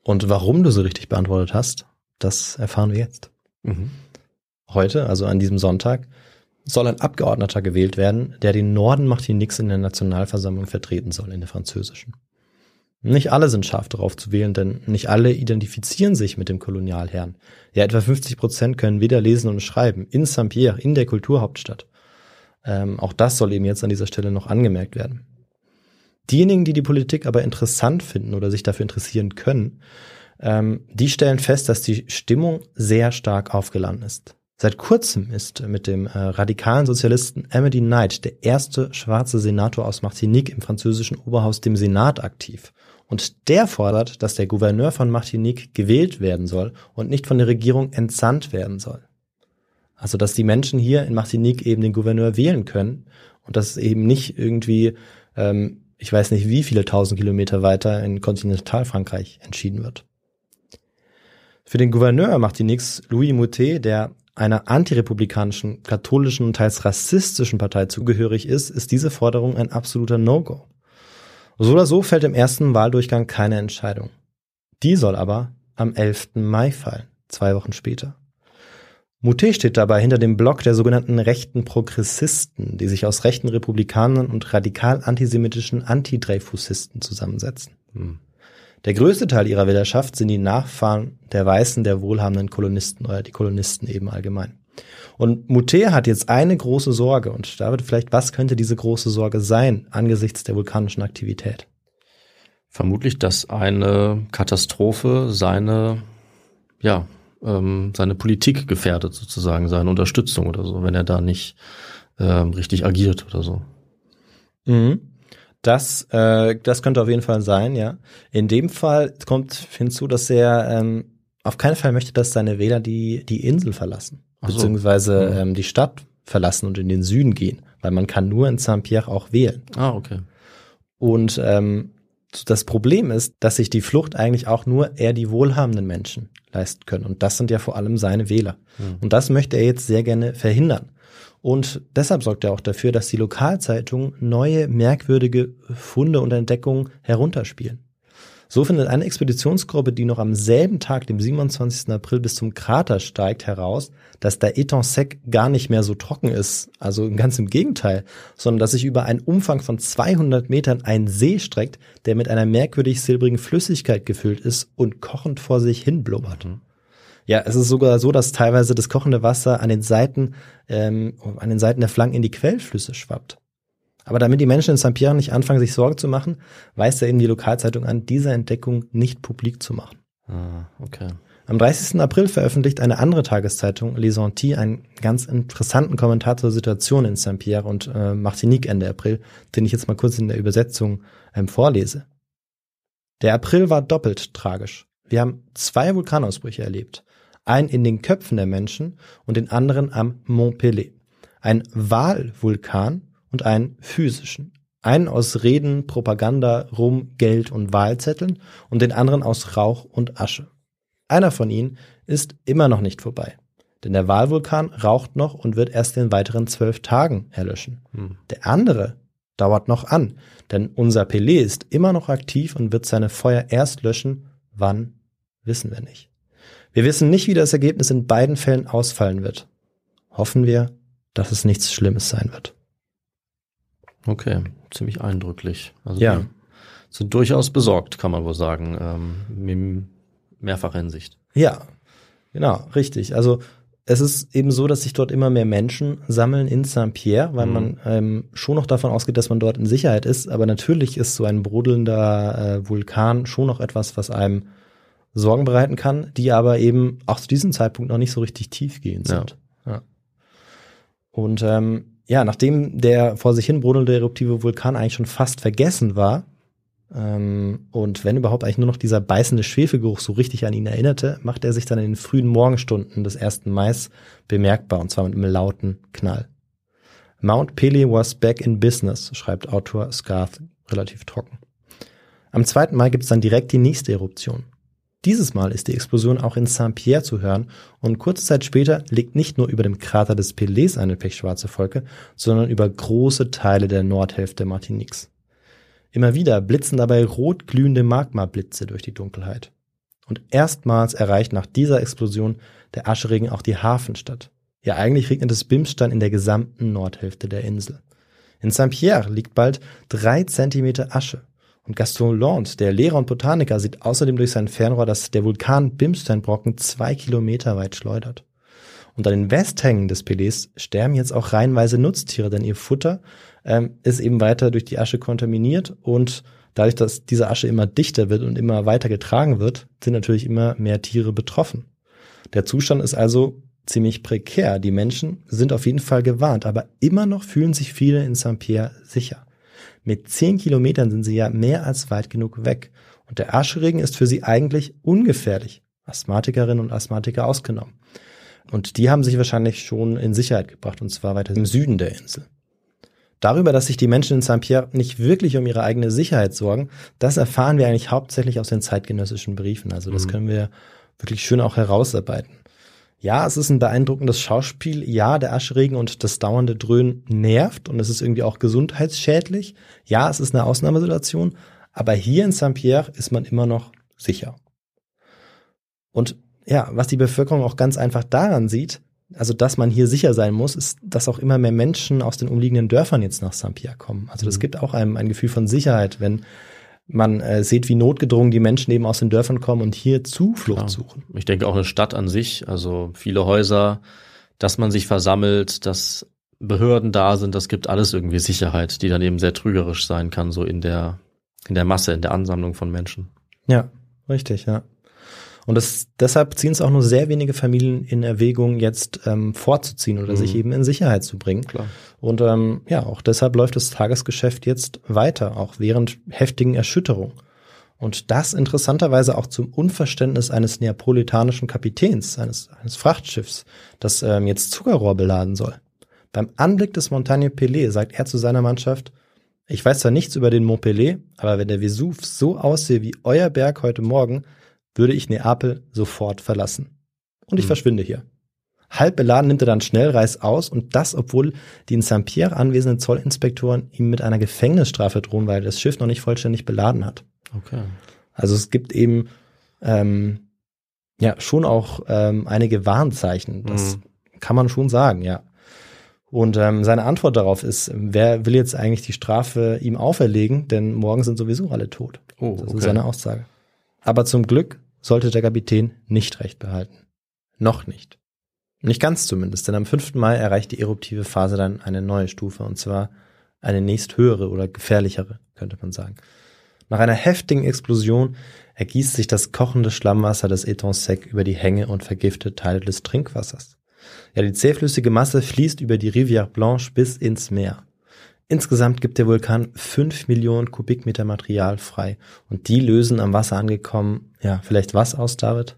Und warum du so richtig beantwortet hast, das erfahren wir jetzt. Mhm. Heute, also an diesem Sonntag, soll ein Abgeordneter gewählt werden, der den Norden Martiniques in der Nationalversammlung vertreten soll, in der französischen. Nicht alle sind scharf darauf zu wählen, denn nicht alle identifizieren sich mit dem Kolonialherrn. Ja, etwa 50 Prozent können weder lesen und schreiben. In Saint-Pierre, in der Kulturhauptstadt. Ähm, auch das soll eben jetzt an dieser Stelle noch angemerkt werden. Diejenigen, die die Politik aber interessant finden oder sich dafür interessieren können, ähm, die stellen fest, dass die Stimmung sehr stark aufgeladen ist. Seit kurzem ist mit dem äh, radikalen Sozialisten Amity Knight der erste schwarze Senator aus Martinique im französischen Oberhaus, dem Senat, aktiv. Und der fordert, dass der Gouverneur von Martinique gewählt werden soll und nicht von der Regierung entsandt werden soll. Also, dass die Menschen hier in Martinique eben den Gouverneur wählen können und dass es eben nicht irgendwie, ähm, ich weiß nicht wie viele tausend Kilometer weiter in Kontinentalfrankreich entschieden wird. Für den Gouverneur Martiniques, Louis Moutet, der einer antirepublikanischen, katholischen und teils rassistischen Partei zugehörig ist, ist diese Forderung ein absoluter No-Go. So oder so fällt im ersten Wahldurchgang keine Entscheidung. Die soll aber am 11. Mai fallen, zwei Wochen später. Moutet steht dabei hinter dem Block der sogenannten rechten Progressisten, die sich aus rechten Republikanern und radikal antisemitischen Antidreyfusisten zusammensetzen. Hm. Der größte Teil ihrer Wählerschaft sind die Nachfahren der Weißen, der wohlhabenden Kolonisten oder die Kolonisten eben allgemein. Und Moutet hat jetzt eine große Sorge und David, vielleicht, was könnte diese große Sorge sein angesichts der vulkanischen Aktivität? Vermutlich, dass eine Katastrophe seine, ja, ähm, seine Politik gefährdet sozusagen, seine Unterstützung oder so, wenn er da nicht ähm, richtig agiert oder so. Mhm. Das, äh, das könnte auf jeden Fall sein, ja. In dem Fall kommt hinzu, dass er ähm, auf keinen Fall möchte, dass seine Wähler die, die Insel verlassen, so. beziehungsweise Mhm. ähm, die Stadt verlassen und in den Süden gehen, weil man kann nur in Saint-Pierre auch wählen. Ah, okay. Und ähm, das Problem ist, dass sich die Flucht eigentlich auch nur eher die wohlhabenden Menschen leisten können. Und das sind ja vor allem seine Wähler. Mhm. Und das möchte er jetzt sehr gerne verhindern. Und deshalb sorgt er auch dafür, dass die Lokalzeitungen neue, merkwürdige Funde und Entdeckungen herunterspielen. So findet eine Expeditionsgruppe, die noch am selben Tag, dem 27. April, bis zum Krater steigt, heraus, dass der Eton Sec gar nicht mehr so trocken ist. Also ganz im Gegenteil, sondern dass sich über einen Umfang von 200 Metern ein See streckt, der mit einer merkwürdig silbrigen Flüssigkeit gefüllt ist und kochend vor sich hin blubbert. Ja, es ist sogar so, dass teilweise das kochende Wasser an den Seiten, ähm, an den Seiten der Flanken in die Quellflüsse schwappt. Aber damit die Menschen in St. Pierre nicht anfangen, sich Sorgen zu machen, weist er eben die Lokalzeitung an, diese Entdeckung nicht publik zu machen. Ah, okay. Am 30. April veröffentlicht eine andere Tageszeitung, Les Antilles, einen ganz interessanten Kommentar zur Situation in Saint-Pierre und äh, Martinique Ende April, den ich jetzt mal kurz in der Übersetzung ähm, vorlese. Der April war doppelt tragisch. Wir haben zwei Vulkanausbrüche erlebt. Einen in den Köpfen der Menschen und den anderen am Mont Pelé. Ein Wahlvulkan und einen physischen. Einen aus Reden, Propaganda, Rum, Geld und Wahlzetteln und den anderen aus Rauch und Asche. Einer von ihnen ist immer noch nicht vorbei. Denn der Wahlvulkan raucht noch und wird erst in weiteren zwölf Tagen erlöschen. Hm. Der andere dauert noch an, denn unser Pelé ist immer noch aktiv und wird seine Feuer erst löschen. Wann, wissen wir nicht. Wir wissen nicht, wie das Ergebnis in beiden Fällen ausfallen wird. Hoffen wir, dass es nichts Schlimmes sein wird. Okay, ziemlich eindrücklich. Also Ja. sind durchaus besorgt, kann man wohl sagen, ähm, in mehrfacher Hinsicht. Ja, genau, richtig. Also es ist eben so, dass sich dort immer mehr Menschen sammeln in Saint-Pierre, weil Mhm. man ähm, schon noch davon ausgeht, dass man dort in Sicherheit ist. Aber natürlich ist so ein brodelnder äh, Vulkan schon noch etwas, was einem Sorgen bereiten kann, die aber eben auch zu diesem Zeitpunkt noch nicht so richtig tiefgehend Ja. sind. Ja. Und ähm, ja, nachdem der vor sich hin brodelnde eruptive Vulkan eigentlich schon fast vergessen war, ähm, und wenn überhaupt eigentlich nur noch dieser beißende Schwefelgeruch so richtig an ihn erinnerte, machte er sich dann in den frühen Morgenstunden des 1. Mai bemerkbar, und zwar mit einem lauten Knall. Mount Pele was back in business, schreibt Autor Scarth relativ trocken. Am 2. Mai gibt es dann direkt die nächste Eruption. Dieses Mal ist die Explosion auch in Saint-Pierre zu hören und kurze Zeit später liegt nicht nur über dem Krater des Pelés eine pechschwarze Wolke, sondern über große Teile der Nordhälfte Martiniques. Immer wieder blitzen dabei rot glühende Magmablitze durch die Dunkelheit. Und erstmals erreicht nach dieser Explosion der Ascheregen auch die Hafenstadt. Ja, eigentlich regnet es Bimsstein in der gesamten Nordhälfte der Insel. In Saint-Pierre liegt bald drei Zentimeter Asche. Und Gaston Land, der Lehrer und Botaniker, sieht außerdem durch sein Fernrohr, dass der Vulkan Bimsteinbrocken zwei Kilometer weit schleudert. Und an den Westhängen des Pelés sterben jetzt auch reihenweise Nutztiere, denn ihr Futter ähm, ist eben weiter durch die Asche kontaminiert und dadurch, dass diese Asche immer dichter wird und immer weiter getragen wird, sind natürlich immer mehr Tiere betroffen. Der Zustand ist also ziemlich prekär. Die Menschen sind auf jeden Fall gewarnt, aber immer noch fühlen sich viele in Saint-Pierre sicher. Mit zehn Kilometern sind sie ja mehr als weit genug weg. Und der Ascheregen ist für sie eigentlich ungefährlich. Asthmatikerinnen und Asthmatiker ausgenommen. Und die haben sich wahrscheinlich schon in Sicherheit gebracht, und zwar weiter im Süden der Insel. Darüber, dass sich die Menschen in Saint-Pierre nicht wirklich um ihre eigene Sicherheit sorgen, das erfahren wir eigentlich hauptsächlich aus den zeitgenössischen Briefen. Also das können wir wirklich schön auch herausarbeiten. Ja, es ist ein beeindruckendes Schauspiel. Ja, der Aschregen und das dauernde Dröhnen nervt und es ist irgendwie auch gesundheitsschädlich. Ja, es ist eine Ausnahmesituation. Aber hier in Saint-Pierre ist man immer noch sicher. Und ja, was die Bevölkerung auch ganz einfach daran sieht, also dass man hier sicher sein muss, ist, dass auch immer mehr Menschen aus den umliegenden Dörfern jetzt nach Saint-Pierre kommen. Also das gibt auch einem ein Gefühl von Sicherheit, wenn man äh, sieht, wie notgedrungen die Menschen eben aus den Dörfern kommen und hier Zuflucht Klar. suchen. Ich denke auch eine Stadt an sich, also viele Häuser, dass man sich versammelt, dass Behörden da sind, das gibt alles irgendwie Sicherheit, die dann eben sehr trügerisch sein kann, so in der, in der Masse, in der Ansammlung von Menschen. Ja, richtig, ja. Und das, deshalb ziehen es auch nur sehr wenige Familien in Erwägung, jetzt ähm, vorzuziehen oder Mhm. sich eben in Sicherheit zu bringen. Klar. Und ähm, ja, auch deshalb läuft das Tagesgeschäft jetzt weiter, auch während heftigen Erschütterungen. Und das interessanterweise auch zum Unverständnis eines neapolitanischen Kapitäns, eines, eines Frachtschiffs, das ähm, jetzt Zuckerrohr beladen soll. Beim Anblick des Montagne Pelé sagt er zu seiner Mannschaft, ich weiß zwar nichts über den Mont Pelé, aber wenn der Vesuv so aussehe wie euer Berg heute Morgen, würde ich Neapel sofort verlassen. Und ich Mhm. verschwinde hier. Halb beladen nimmt er dann schnell Reis aus und das, obwohl die in Saint-Pierre anwesenden Zollinspektoren ihm mit einer Gefängnisstrafe drohen, weil das Schiff noch nicht vollständig beladen hat. Okay. Also es gibt eben ähm, ja schon auch ähm, einige Warnzeichen. Das Mhm. kann man schon sagen, ja. Und ähm, seine Antwort darauf ist, wer will jetzt eigentlich die Strafe ihm auferlegen, denn morgen sind sowieso alle tot. Oh, Das okay. ist seine Aussage. Aber zum Glück sollte der Kapitän nicht recht behalten. Noch nicht. Nicht ganz zumindest, denn am 5. Mai erreicht die eruptive Phase dann eine neue Stufe, und zwar eine nächsthöhere oder gefährlichere, könnte man sagen. Nach einer heftigen Explosion ergießt sich das kochende Schlammwasser des Etons sec über die Hänge und vergiftet Teile des Trinkwassers. Ja, die zähflüssige Masse fließt über die Rivière Blanche bis ins Meer. Insgesamt gibt der Vulkan fünf Millionen Kubikmeter Material frei und die lösen am Wasser angekommen, ja, vielleicht was aus, David?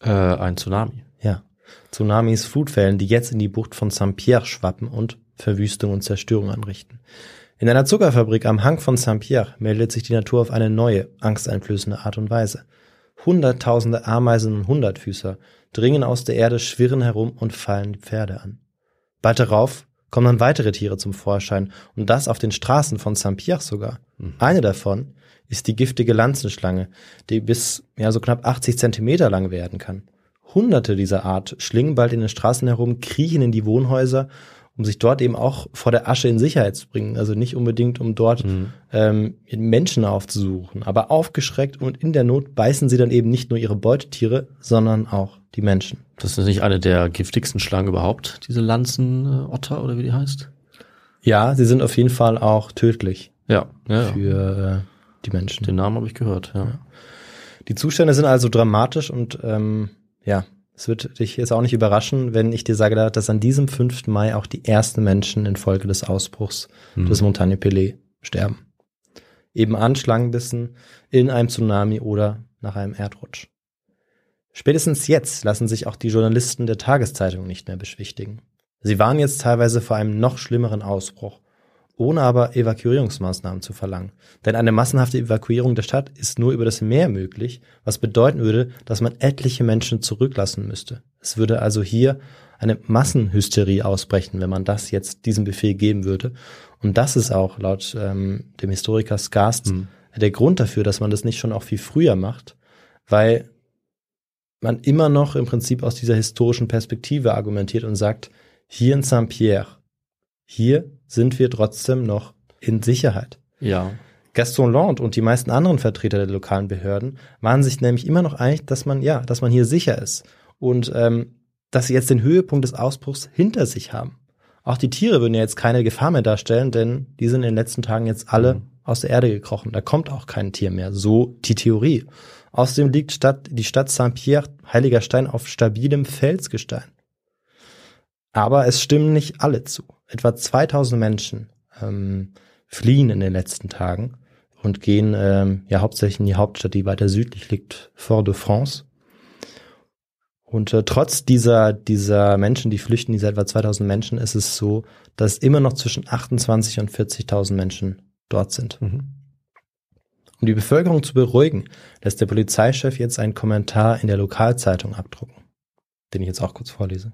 Äh, ein Tsunami. Ja. Tsunamis, Flutwellen, die jetzt in die Bucht von Saint-Pierre schwappen und Verwüstung und Zerstörung anrichten. In einer Zuckerfabrik am Hang von Saint-Pierre meldet sich die Natur auf eine neue, angsteinflößende Art und Weise. Hunderttausende Ameisen und Hundertfüßer dringen aus der Erde, schwirren herum und fallen die Pferde an. Bald darauf kommen dann weitere Tiere zum Vorschein und das auf den Straßen von Saint-Pierre sogar. Eine davon ist die giftige Lanzenschlange, die bis ja so knapp 80 Zentimeter lang werden kann. Hunderte dieser Art schlingen bald in den Straßen herum, kriechen in die Wohnhäuser, um sich dort eben auch vor der Asche in Sicherheit zu bringen. Also nicht unbedingt, um dort ähm, Menschen aufzusuchen, aber aufgeschreckt und in der Not beißen sie dann eben nicht nur ihre Beutetiere, sondern auch die Menschen. Das ist nicht eine der giftigsten Schlangen überhaupt, diese Lanzenotter oder wie die heißt? Ja, sie sind auf jeden Fall auch tödlich Ja, ja, ja. für äh, die Menschen. Den Namen habe ich gehört, ja. Die Zustände sind also dramatisch und ähm, ja, es wird dich jetzt auch nicht überraschen, wenn ich dir sage, dass an diesem 5. Mai auch die ersten Menschen infolge des Ausbruchs des Montagne Pelé sterben. Eben an Schlangenbissen, in einem Tsunami oder nach einem Erdrutsch. Spätestens jetzt lassen sich auch die Journalisten der Tageszeitung nicht mehr beschwichtigen. Sie waren jetzt teilweise vor einem noch schlimmeren Ausbruch, ohne aber Evakuierungsmaßnahmen zu verlangen. Denn eine massenhafte Evakuierung der Stadt ist nur über das Meer möglich, was bedeuten würde, dass man etliche Menschen zurücklassen müsste. Es würde also hier eine Massenhysterie ausbrechen, wenn man das jetzt diesem Befehl geben würde. Und das ist auch laut ähm, dem Historiker Skarst der Grund dafür, dass man das nicht schon auch viel früher macht, weil man immer noch im Prinzip aus dieser historischen Perspektive argumentiert und sagt, hier in Saint-Pierre, hier sind wir trotzdem noch in Sicherheit. Ja. Gaston Land und die meisten anderen Vertreter der lokalen Behörden waren sich nämlich immer noch einig, dass man, ja, dass man hier sicher ist und ähm, dass sie jetzt den Höhepunkt des Ausbruchs hinter sich haben. Auch die Tiere würden ja jetzt keine Gefahr mehr darstellen, denn die sind in den letzten Tagen jetzt alle aus der Erde gekrochen. Da kommt auch kein Tier mehr. So die Theorie. Außerdem liegt Stadt, die Stadt Saint-Pierre, Heiliger Stein, auf stabilem Felsgestein. Aber es stimmen nicht alle zu. Etwa 2000 Menschen ähm, fliehen in den letzten Tagen und gehen ähm, ja hauptsächlich in die Hauptstadt, die weiter südlich liegt, Fort-de-France. Und äh, trotz dieser, dieser Menschen, die flüchten, dieser etwa 2000 Menschen, ist es so, dass immer noch zwischen 28 und 40.000 Menschen dort sind. Um die Bevölkerung zu beruhigen, lässt der Polizeichef jetzt einen Kommentar in der Lokalzeitung abdrucken, den ich jetzt auch kurz vorlese.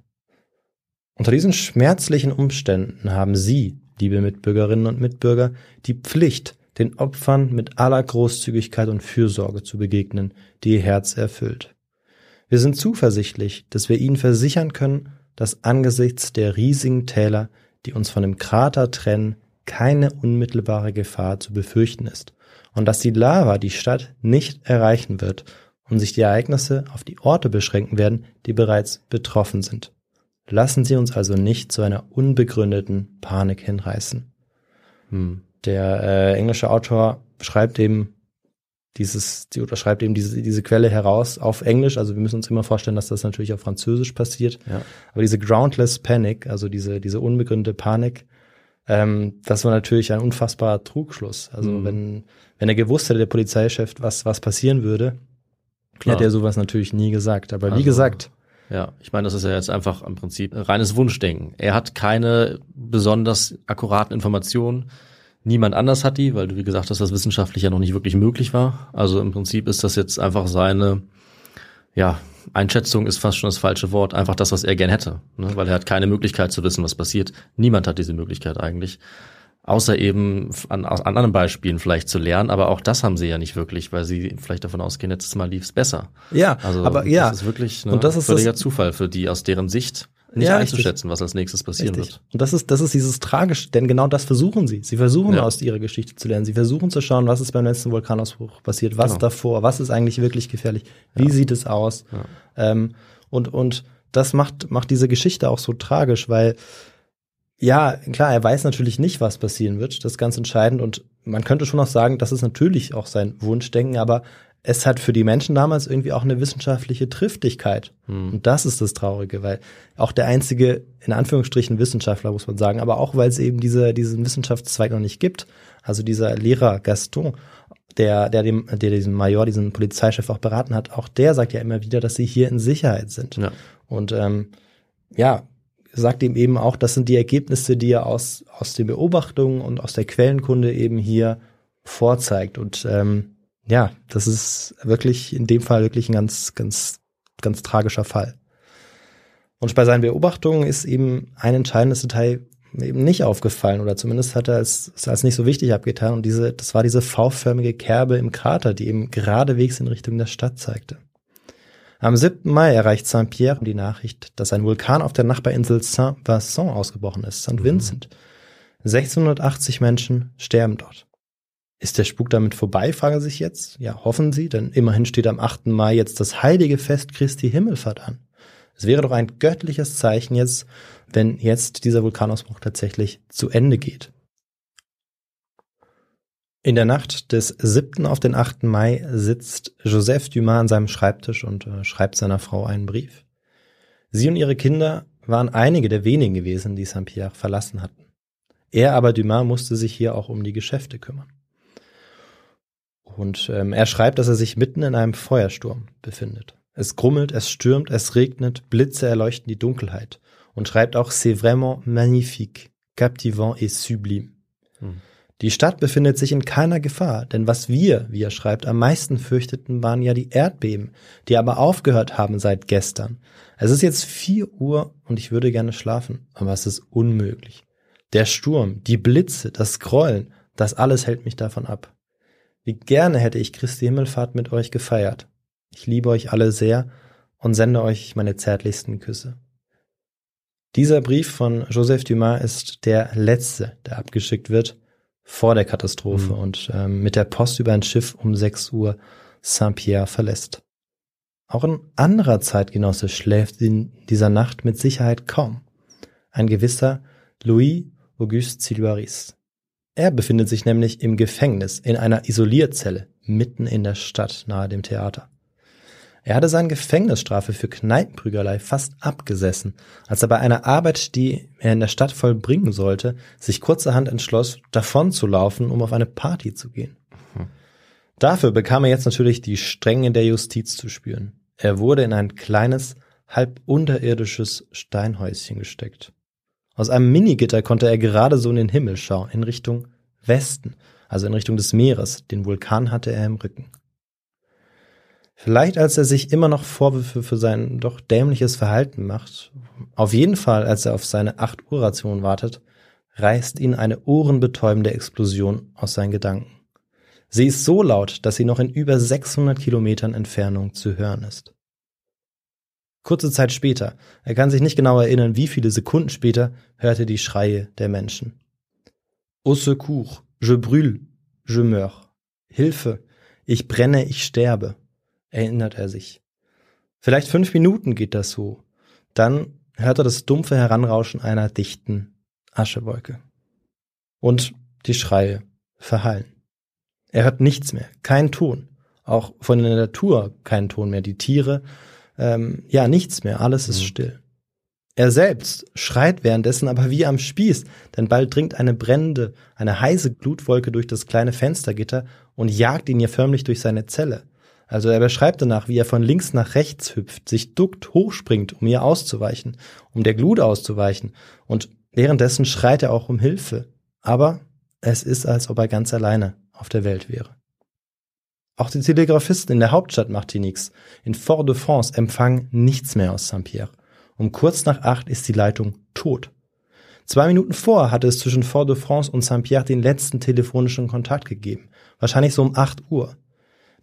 Unter diesen schmerzlichen Umständen haben Sie, liebe Mitbürgerinnen und Mitbürger, die Pflicht, den Opfern mit aller Großzügigkeit und Fürsorge zu begegnen, die Ihr Herz erfüllt. Wir sind zuversichtlich, dass wir Ihnen versichern können, dass angesichts der riesigen Täler, die uns von dem Krater trennen, keine unmittelbare Gefahr zu befürchten ist und dass die Lava die Stadt nicht erreichen wird und sich die Ereignisse auf die Orte beschränken werden, die bereits betroffen sind. Lassen Sie uns also nicht zu einer unbegründeten Panik hinreißen. Der äh, englische Autor schreibt eben dieses, die unterschreibt eben diese, diese Quelle heraus auf Englisch. Also wir müssen uns immer vorstellen, dass das natürlich auf Französisch passiert. Ja. Aber diese groundless panic, also diese, diese unbegründete Panik, ähm, das war natürlich ein unfassbarer Trugschluss. Also Mhm. wenn, wenn er gewusst hätte, der Polizeichef, was, was passieren würde, Klar. hätte er sowas natürlich nie gesagt. Aber wie Also- gesagt, Ja, ich meine, das ist ja jetzt einfach im Prinzip reines Wunschdenken. Er hat keine besonders akkuraten Informationen. Niemand anders hat die, weil du wie gesagt hast, das wissenschaftlich ja noch nicht wirklich möglich war. Also im Prinzip ist das jetzt einfach seine, ja, Einschätzung ist fast schon das falsche Wort, einfach das, was er gern hätte, ne? weil er hat keine Möglichkeit zu wissen, was passiert. Niemand hat diese Möglichkeit eigentlich. Außer eben an, aus anderen Beispielen vielleicht zu lernen, aber auch das haben sie ja nicht wirklich, weil sie vielleicht davon ausgehen, letztes Mal lief es besser. Ja, Also aber ja. das ist wirklich ne, Und das ist völliger das- Zufall für die aus deren Sicht nicht Ja, einzuschätzen, was als nächstes passieren Richtig. wird. Und das ist, das ist dieses Tragische, denn genau das versuchen sie. Sie versuchen Ja. aus ihrer Geschichte zu lernen. Sie versuchen zu schauen, was ist beim letzten Vulkanausbruch passiert, was Genau. davor, was ist eigentlich wirklich gefährlich, wie sieht es aus. Ähm, und, und das macht, macht diese Geschichte auch so tragisch, weil ja, klar, er weiß natürlich nicht, was passieren wird. Das ist ganz entscheidend. Und man könnte schon auch sagen, das ist natürlich auch sein Wunschdenken, aber es hat für die Menschen damals irgendwie auch eine wissenschaftliche Triftigkeit. Und das ist das Traurige, weil auch der einzige, in Anführungsstrichen, Wissenschaftler, muss man sagen, aber auch weil es eben diese, diesen Wissenschaftszweig noch nicht gibt. Also dieser Lehrer Gaston, der, der dem, der diesen Major, diesen Polizeichef auch beraten hat, auch der sagt ja immer wieder, dass sie hier in Sicherheit sind. Ja. Und ähm, ja, sagt ihm eben auch, das sind die Ergebnisse, die er aus, aus den Beobachtungen und aus der Quellenkunde eben hier vorzeigt. Und ähm, ja, das ist wirklich in dem Fall wirklich ein ganz, ganz, ganz tragischer Fall. Und bei seinen Beobachtungen ist ihm ein entscheidendes Detail eben nicht aufgefallen oder zumindest hat er es, als nicht so wichtig abgetan und diese, das war diese V-förmige Kerbe im Krater, die ihm geradewegs in Richtung der Stadt zeigte. Am 7. Mai erreicht Saint-Pierre die Nachricht, dass ein Vulkan auf der Nachbarinsel Saint-Vincent ausgebrochen ist, St. Vincent. 1680 Menschen sterben dort. Ist der Spuk damit vorbei, fragen Sie sich jetzt? Ja, hoffen Sie, denn immerhin steht am 8. Mai jetzt das heilige Fest Christi Himmelfahrt an. Es wäre doch ein göttliches Zeichen jetzt, wenn jetzt dieser Vulkanausbruch tatsächlich zu Ende geht. In der Nacht des 7. auf den 8. Mai sitzt Joseph Dumas an seinem Schreibtisch und äh, schreibt seiner Frau einen Brief. Sie und ihre Kinder waren einige der wenigen gewesen, die Saint-Pierre verlassen hatten. Er aber, Dumas, musste sich hier auch um die Geschäfte kümmern. Und ähm, er schreibt, dass er sich mitten in einem Feuersturm befindet. Es grummelt, es stürmt, es regnet, Blitze erleuchten die Dunkelheit. Und schreibt auch, c'est vraiment magnifique, captivant et sublime. Die Stadt befindet sich in keiner Gefahr, denn was wir, wie er schreibt, am meisten fürchteten, waren ja die Erdbeben, die aber aufgehört haben seit gestern. Es ist jetzt vier Uhr und ich würde gerne schlafen, aber es ist unmöglich. Der Sturm, die Blitze, das Grollen, das alles hält mich davon ab. Wie gerne hätte ich Christi Himmelfahrt mit euch gefeiert. Ich liebe euch alle sehr und sende euch meine zärtlichsten Küsse. Dieser Brief von Joseph Dumas ist der letzte, der abgeschickt wird vor der Katastrophe und ähm, mit der Post über ein Schiff um 6 Uhr Saint-Pierre verlässt. Auch ein anderer Zeitgenosse schläft in dieser Nacht mit Sicherheit kaum. Ein gewisser Louis Auguste Siluaris. Er befindet sich nämlich im Gefängnis in einer Isolierzelle mitten in der Stadt nahe dem Theater. Er hatte seine Gefängnisstrafe für Kneipenprügelei fast abgesessen, als er bei einer Arbeit, die er in der Stadt vollbringen sollte, sich kurzerhand entschloss, davon zu laufen, um auf eine Party zu gehen. Dafür bekam er jetzt natürlich die Stränge der Justiz zu spüren. Er wurde in ein kleines, halb unterirdisches Steinhäuschen gesteckt. Aus einem Minigitter konnte er gerade so in den Himmel schauen, in Richtung Westen, also in Richtung des Meeres. Den Vulkan hatte er im Rücken. Vielleicht als er sich immer noch Vorwürfe für sein doch dämliches Verhalten macht, auf jeden Fall als er auf seine 8 Uhr Ration wartet, reißt ihn eine ohrenbetäubende Explosion aus seinen Gedanken. Sie ist so laut, dass sie noch in über 600 Kilometern Entfernung zu hören ist. Kurze Zeit später, er kann sich nicht genau erinnern, wie viele Sekunden später, hört er die Schreie der Menschen. Au secours, je brûle, je meurs. Hilfe, ich brenne, ich sterbe, erinnert er sich. Vielleicht fünf Minuten geht das so. Dann hört er das dumpfe Heranrauschen einer dichten Aschewolke. Und die Schreie verhallen. Er hört nichts mehr, keinen Ton. Auch von der Natur keinen Ton mehr. Die Tiere, ähm, ja, nichts mehr, alles ist still. Er selbst schreit währenddessen aber wie am Spieß, denn bald dringt eine brennende, eine heiße Glutwolke durch das kleine Fenstergitter und jagt ihn ihr förmlich durch seine Zelle. Also er beschreibt danach, wie er von links nach rechts hüpft, sich duckt, hochspringt, um ihr auszuweichen, um der Glut auszuweichen. Und währenddessen schreit er auch um Hilfe. Aber es ist, als ob er ganz alleine auf der Welt wäre. Auch die Telegrafisten in der Hauptstadt Martiniques, in Fort-de-France, empfangen nichts mehr aus Saint-Pierre. Um kurz nach acht ist die Leitung tot. Zwei Minuten vor hatte es zwischen Fort-de-France und Saint-Pierre den letzten telefonischen Kontakt gegeben. Wahrscheinlich so um 8 Uhr.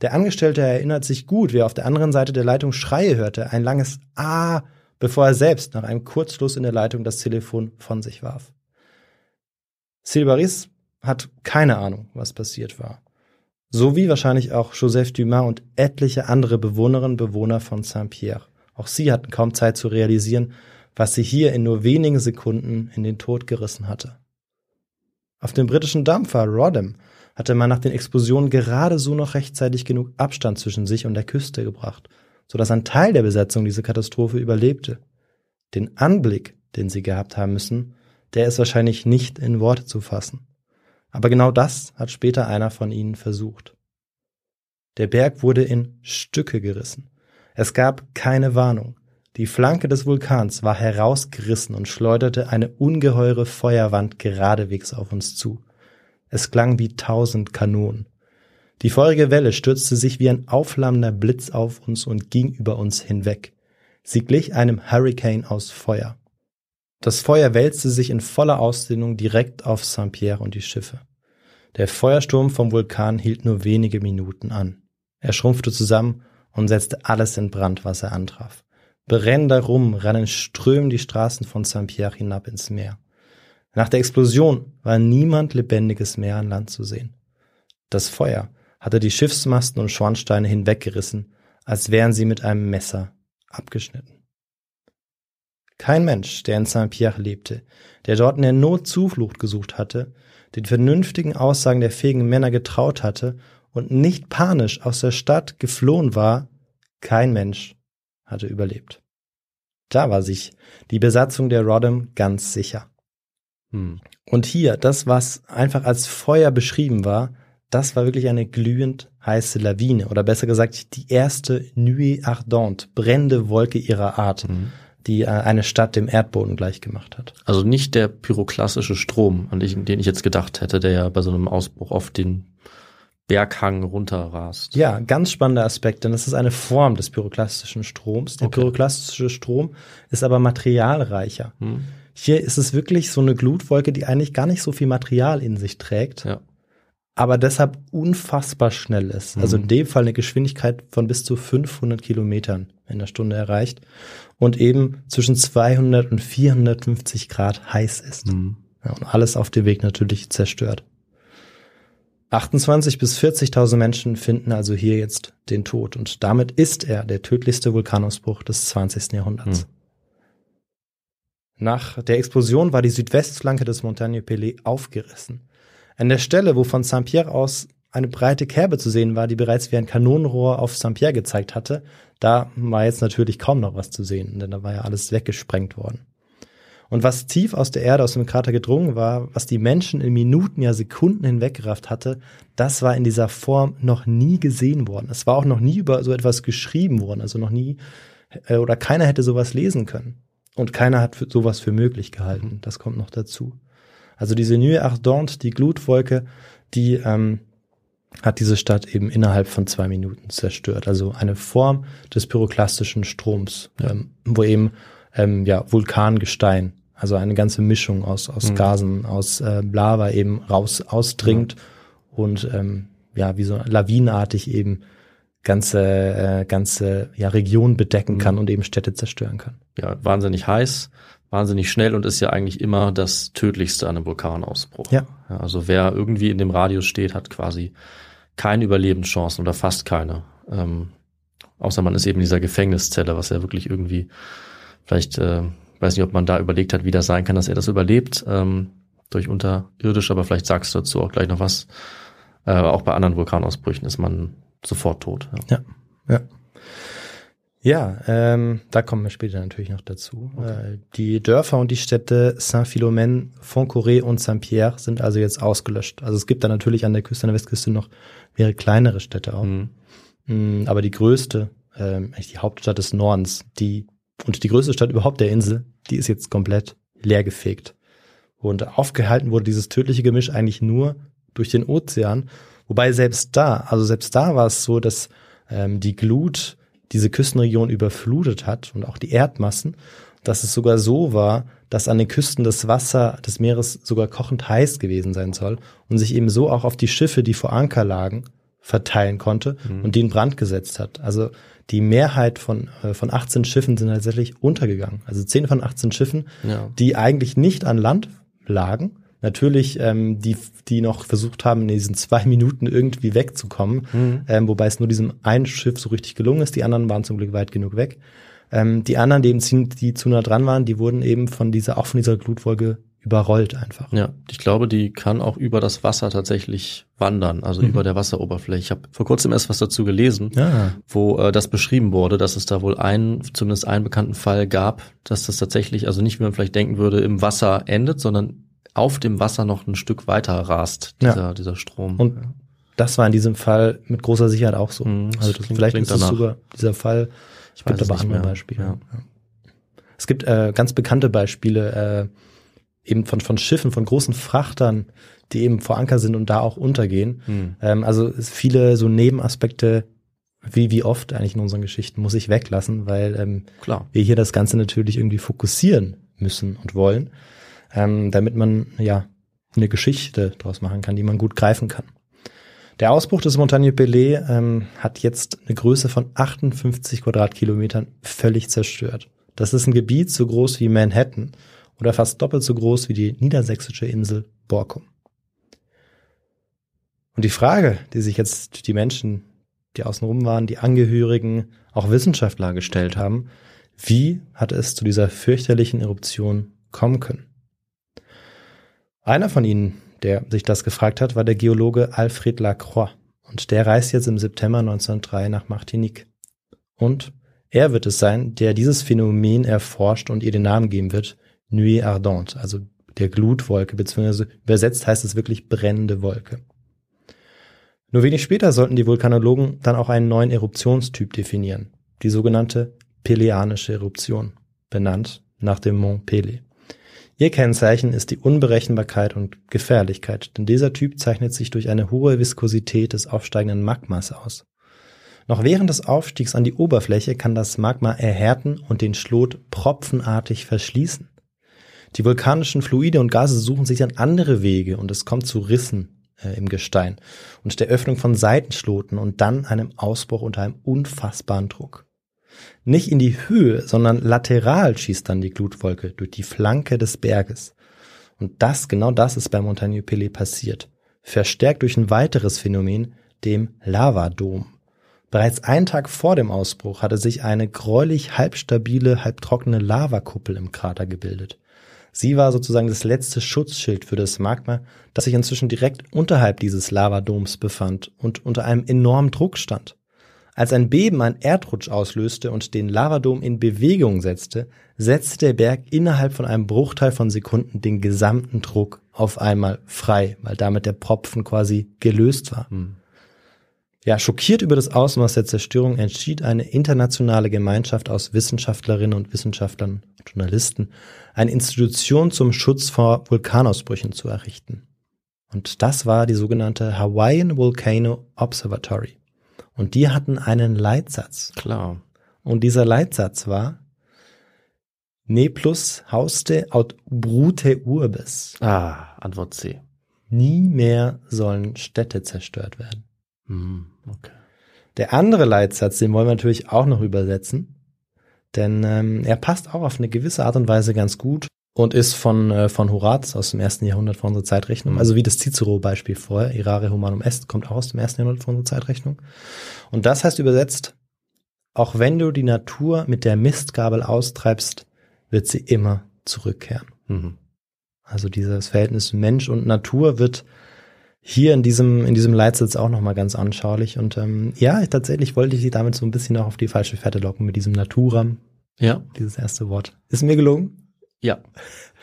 Der Angestellte erinnert sich gut, wie er auf der anderen Seite der Leitung Schreie hörte, ein langes Ah, bevor er selbst nach einem Kurzschluss in der Leitung das Telefon von sich warf. Silbaris hat keine Ahnung, was passiert war. So wie wahrscheinlich auch Joseph Dumas und etliche andere Bewohnerinnen und Bewohner von Saint-Pierre. Auch sie hatten kaum Zeit zu realisieren, was sie hier in nur wenigen Sekunden in den Tod gerissen hatte. Auf dem britischen Dampfer Rodham hatte man nach den Explosionen gerade so noch rechtzeitig genug Abstand zwischen sich und der Küste gebracht, so dass ein Teil der Besetzung diese Katastrophe überlebte. Den Anblick, den sie gehabt haben müssen, der ist wahrscheinlich nicht in Worte zu fassen. Aber genau das hat später einer von ihnen versucht. Der Berg wurde in Stücke gerissen. Es gab keine Warnung. Die Flanke des Vulkans war herausgerissen und schleuderte eine ungeheure Feuerwand geradewegs auf uns zu. Es klang wie tausend Kanonen. Die feurige Welle stürzte sich wie ein aufflammender Blitz auf uns und ging über uns hinweg. Sie glich einem Hurricane aus Feuer. Das Feuer wälzte sich in voller Ausdehnung direkt auf Saint-Pierre und die Schiffe. Der Feuersturm vom Vulkan hielt nur wenige Minuten an. Er schrumpfte zusammen und setzte alles in Brand, was er antraf. Brennender Rum rannen Strömen die Straßen von Saint-Pierre hinab ins Meer. Nach der Explosion war niemand Lebendiges mehr an Land zu sehen. Das Feuer hatte die Schiffsmasten und Schornsteine hinweggerissen, als wären sie mit einem Messer abgeschnitten. Kein Mensch, der in Saint-Pierre lebte, der dort in der Not Zuflucht gesucht hatte, den vernünftigen Aussagen der fähigen Männer getraut hatte und nicht panisch aus der Stadt geflohen war, kein Mensch hatte überlebt. Da war sich die Besatzung der Rodham ganz sicher. Hm. Und hier, das, was einfach als Feuer beschrieben war, das war wirklich eine glühend heiße Lawine oder besser gesagt die erste Nuit Ardente, brennende Wolke ihrer Art, Mhm. Die äh, eine Stadt dem Erdboden gleichgemacht hat. Also nicht der pyroklassische Strom, an den den ich jetzt gedacht hätte, der ja bei so einem Ausbruch auf den Berghang runterrast. Ja, ganz spannender Aspekt, denn das ist eine Form des pyroklastischen Stroms. Der Okay. pyroklastische Strom ist aber materialreicher. Hm? Hier ist es wirklich so eine Glutwolke, die eigentlich gar nicht so viel Material in sich trägt. Ja. Aber deshalb unfassbar schnell ist. Also in dem Fall eine Geschwindigkeit von bis zu 500 Kilometern in der Stunde erreicht und eben zwischen 200 und 450 Grad heiß ist. Hm. Ja, und alles auf dem Weg natürlich zerstört. 28 bis 40.000 Menschen finden also hier jetzt den Tod und damit ist er der tödlichste Vulkanausbruch des 20. Jahrhunderts. Hm. Nach der Explosion war die Südwestflanke des Montagne Pelé aufgerissen. An der Stelle, wo von Saint-Pierre aus eine breite Kerbe zu sehen war, die bereits wie ein Kanonenrohr auf Saint-Pierre gezeigt hatte, da war jetzt natürlich kaum noch was zu sehen, denn da war ja alles weggesprengt worden. Und was tief aus der Erde, aus dem Krater gedrungen war, was die Menschen in Minuten, ja Sekunden hinweggerafft hatte, das war in dieser Form noch nie gesehen worden. Es war auch noch nie über so etwas geschrieben worden, also noch nie, äh, oder keiner hätte sowas lesen können. Und keiner hat für sowas für möglich gehalten. Das kommt noch dazu. Also diese Nuit Ardente, die Glutwolke, die ähm, hat diese Stadt eben innerhalb von zwei Minuten zerstört. Also eine Form des pyroklastischen Stroms, ähm, wo eben ähm, ja Vulkangestein, also eine ganze Mischung aus aus Gasen, aus äh, Lava eben raus ausdringt und ähm, ja wie so lawinenartig eben ganze äh, ganze ja Regionen bedecken kann und eben Städte zerstören kann. ja, wahnsinnig heiß, wahnsinnig schnell und ist ja eigentlich immer das Tödlichste an einem Vulkanausbruch. Ja. also wer irgendwie in dem Radius steht, hat quasi keine Überlebenschancen oder fast keine. Ähm, außer man ist eben in dieser Gefängniszelle, was ja wirklich irgendwie, vielleicht, äh, weiß nicht, ob man da überlegt hat, wie das sein kann, dass er das überlebt, ähm, durch unterirdisch, aber vielleicht sagst du dazu auch gleich noch was. Äh, auch bei anderen Vulkanausbrüchen ist man sofort tot. Ja. Ja, ja. Ja, ähm, da kommen wir später natürlich noch dazu. Äh, die Dörfer und die Städte Saint-Philomène, Foncoré und Saint-Pierre sind also jetzt ausgelöscht. Also es gibt da natürlich an der Küste, an der Westküste noch mehrere kleinere Städte auch. Mhm. Mm, Aber die größte, ähm, eigentlich die Hauptstadt des Nordens, die und die größte Stadt überhaupt der Insel, die ist jetzt komplett leergefegt. Und aufgehalten wurde dieses tödliche Gemisch eigentlich nur durch den Ozean. Wobei selbst da, also selbst da war es so, dass ähm, die Glut diese Küstenregion überflutet hat und auch die Erdmassen, dass es sogar so war, dass an den Küsten das Wasser des Meeres sogar kochend heiß gewesen sein soll und sich eben so auch auf die Schiffe, die vor Anker lagen, verteilen konnte und die in Brand gesetzt hat. Also die Mehrheit von, äh, von 18 Schiffen sind tatsächlich untergegangen. Also 10 von 18 Schiffen, Ja. die eigentlich nicht an Land lagen. Natürlich, ähm, die, die noch versucht haben, in diesen zwei Minuten irgendwie wegzukommen, ähm, wobei es nur diesem einen Schiff so richtig gelungen ist. Die anderen waren zum Glück weit genug weg. Ähm, die anderen, die eben die zu nah dran waren, die wurden eben von dieser, auch von dieser Glutwolke überrollt einfach. Ja, ich glaube, die kann auch über das Wasser tatsächlich wandern, also über der Wasseroberfläche. Ich habe vor kurzem erst was dazu gelesen, Ja. wo äh, das beschrieben wurde, dass es da wohl einen, zumindest einen bekannten Fall gab, dass das tatsächlich, also nicht wie man vielleicht denken würde, im Wasser endet, sondern auf dem Wasser noch ein Stück weiter rast, Ja. dieser, dieser Strom. Und das war in diesem Fall mit großer Sicherheit auch so. Mhm, also klingt- vielleicht klingt ist es sogar dieser Fall. Es Ich gibt aber andere. Beispiele. Ja. Es gibt äh, ganz bekannte Beispiele äh, eben von, von Schiffen, von großen Frachtern, die eben vor Anker sind und da auch untergehen. Hm. Ähm, also viele so Nebenaspekte, wie, wie oft eigentlich in unseren Geschichten, muss ich weglassen, weil ähm, Klar. wir hier das Ganze natürlich irgendwie fokussieren müssen und wollen, ähm, damit man ja eine Geschichte draus machen kann, die man gut greifen kann. Der Ausbruch des Montagne Pelé ähm, hat jetzt eine Größe von 58 Quadratkilometern völlig zerstört. Das ist ein Gebiet so groß wie Manhattan oder fast doppelt so groß wie die niedersächsische Insel Borkum. Und die Frage, die sich jetzt die Menschen, die außenrum waren, die Angehörigen, auch Wissenschaftler gestellt haben, wie hat es zu dieser fürchterlichen Eruption kommen können? Einer von ihnen, der sich das gefragt hat, war der Geologe Alfred Lacroix. Und der reist jetzt im September 1903 nach Martinique. Und er wird es sein, der dieses Phänomen erforscht und ihr den Namen geben wird, Nuit Ardente, also der Glutwolke, beziehungsweise übersetzt heißt es wirklich brennende Wolke. Nur wenig später sollten die Vulkanologen dann auch einen neuen Eruptionstyp definieren, die sogenannte Peleanische Eruption, benannt nach dem Mont Pelé. Ihr Kennzeichen ist die Unberechenbarkeit und Gefährlichkeit, denn dieser Typ zeichnet sich durch eine hohe Viskosität des aufsteigenden Magmas aus. Noch während des Aufstiegs an die Oberfläche kann das Magma erhärten und den Schlot propfenartig verschließen. Die vulkanischen Fluide und Gase suchen sich dann andere Wege und es kommt zu Rissen äh, im Gestein und der Öffnung von Seitenschloten und dann einem Ausbruch unter einem unfassbaren Druck. Nicht in die Höhe, sondern lateral schießt dann die Glutwolke durch die Flanke des Berges. Und das, genau das ist bei Montagne Pelé passiert. Verstärkt durch ein weiteres Phänomen, dem Lavadom. Bereits einen Tag vor dem Ausbruch hatte sich eine gräulich halbstabile, halbtrockene Lavakuppel im Krater gebildet. Sie war sozusagen das letzte Schutzschild für das Magma, das sich inzwischen direkt unterhalb dieses Lavadoms befand und unter einem enormen Druck stand. Als ein Beben einen Erdrutsch auslöste und den Lavadom in Bewegung setzte, setzte der Berg innerhalb von einem Bruchteil von Sekunden den gesamten Druck auf einmal frei, weil damit der Propfen quasi gelöst war. Ja, schockiert über das Ausmaß der Zerstörung entschied eine internationale Gemeinschaft aus Wissenschaftlerinnen und Wissenschaftlern und Journalisten, eine Institution zum Schutz vor Vulkanausbrüchen zu errichten. Und das war die sogenannte Hawaiian Volcano Observatory. Und die hatten einen Leitsatz. Klar. Und dieser Leitsatz war Ne plus hauste aut brute urbes. Ah, Antwort C. Nie mehr sollen Städte zerstört werden. Hm, okay. Der andere Leitsatz, den wollen wir natürlich auch noch übersetzen, denn ähm, er passt auch auf eine gewisse Art und Weise ganz gut und ist von, äh, von Horaz aus dem ersten Jahrhundert vor unserer Zeitrechnung, also wie das Cicero-Beispiel vorher, Irare Humanum Est, kommt auch aus dem ersten Jahrhundert vor unserer Zeitrechnung. Und das heißt übersetzt, auch wenn du die Natur mit der Mistgabel austreibst, wird sie immer zurückkehren. Mhm. Also dieses Verhältnis Mensch und Natur wird hier in diesem, in diesem Leitsatz auch nochmal ganz anschaulich. Und ähm, ja, tatsächlich wollte ich sie damit so ein bisschen auch auf die falsche Fährte locken mit diesem Naturam, Ja, dieses erste Wort. Ist mir gelungen. Ja.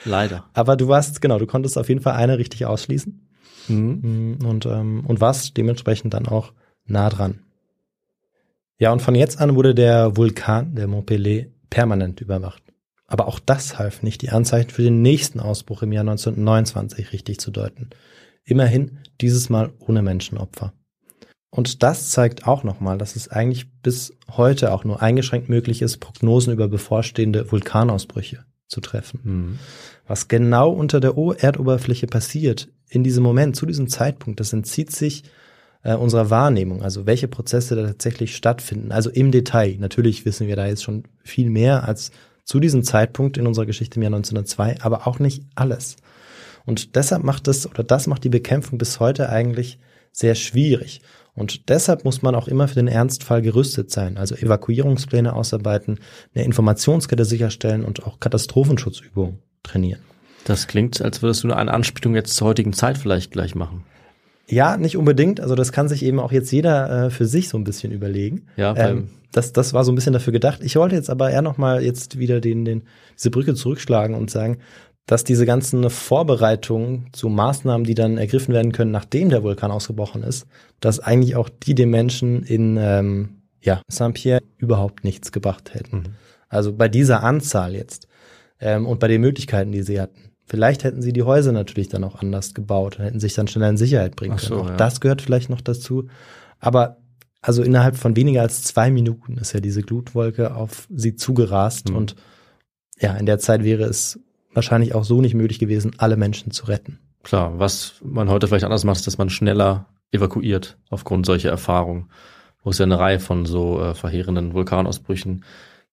Leider. Aber du warst, genau, du konntest auf jeden Fall eine richtig ausschließen. Mhm. Mm, Und, ähm, und warst dementsprechend dann auch nah dran. Ja, und von jetzt an wurde der Vulkan, der Mont Pelé, permanent überwacht. Aber auch das half nicht, die Anzeichen für den nächsten Ausbruch im Jahr 1929 richtig zu deuten. Immerhin dieses Mal ohne Menschenopfer. Und das zeigt auch nochmal, dass es eigentlich bis heute auch nur eingeschränkt möglich ist, Prognosen über bevorstehende Vulkanausbrüche zu treffen. Mhm. Was genau unter der Erdoberfläche passiert, in diesem Moment, zu diesem Zeitpunkt, das entzieht sich äh, unserer Wahrnehmung, also welche Prozesse da tatsächlich stattfinden, also im Detail. Natürlich wissen wir da jetzt schon viel mehr als zu diesem Zeitpunkt in unserer Geschichte im Jahr 1902, aber auch nicht alles. Und deshalb macht das, oder das macht die Bekämpfung bis heute eigentlich sehr schwierig. Und deshalb muss man auch immer für den Ernstfall gerüstet sein, also Evakuierungspläne ausarbeiten, eine Informationskette sicherstellen und auch Katastrophenschutzübungen trainieren. Das klingt, als würdest du eine Anspielung jetzt zur heutigen Zeit vielleicht gleich machen. Ja, nicht unbedingt. Also das kann sich eben auch jetzt jeder äh, für sich so ein bisschen überlegen. Ja, ähm, das, das war so ein bisschen dafür gedacht. Ich wollte jetzt aber eher nochmal jetzt wieder den, den, diese Brücke zurückschlagen und sagen, dass diese ganzen Vorbereitungen zu Maßnahmen, die dann ergriffen werden können, nachdem der Vulkan ausgebrochen ist, dass eigentlich auch die den Menschen in ähm, ja, Saint-Pierre überhaupt nichts gebracht hätten. Mhm. Also bei dieser Anzahl jetzt ähm, und bei den Möglichkeiten, die sie hatten. Vielleicht hätten sie die Häuser natürlich dann auch anders gebaut und hätten sich dann schneller in Sicherheit bringen Ach so, können. Auch ja. das gehört vielleicht noch dazu. Aber also innerhalb von weniger als zwei Minuten ist ja diese Glutwolke auf sie zugerast Mhm. und ja, in der Zeit wäre es wahrscheinlich auch so nicht möglich gewesen, alle Menschen zu retten. Klar, was man heute vielleicht anders macht, ist, dass man schneller evakuiert aufgrund solcher Erfahrungen, wo es ja eine Reihe von so äh, verheerenden Vulkanausbrüchen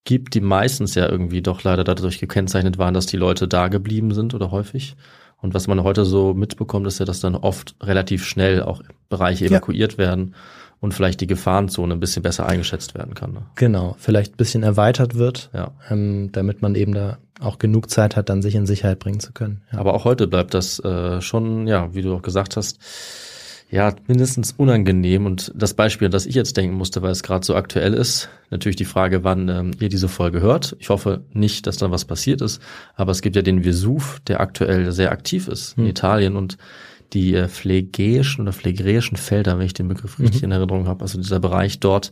gibt, die meistens ja irgendwie doch leider dadurch gekennzeichnet waren, dass die Leute da geblieben sind oder häufig. Und was man heute so mitbekommt, ist ja, dass dann oft relativ schnell auch Bereiche Ja. evakuiert werden und vielleicht die Gefahrenzone ein bisschen besser eingeschätzt werden kann. Ne? Genau, vielleicht ein bisschen erweitert wird, Ja. ähm, damit man eben da auch genug Zeit hat, dann sich in Sicherheit bringen zu können. Ja. Aber auch heute bleibt das äh, schon, ja, wie du auch gesagt hast, ja, mindestens unangenehm. Und das Beispiel, an das ich jetzt denken musste, weil es gerade so aktuell ist, natürlich die Frage, wann ähm, ihr diese Folge hört. Ich hoffe nicht, dass da was passiert ist, aber es gibt ja den Vesuv, der aktuell sehr aktiv ist in Hm. Italien und die äh, phlegäischen oder phlegräischen Felder, wenn ich den Begriff richtig Mhm. in Erinnerung habe, also dieser Bereich dort,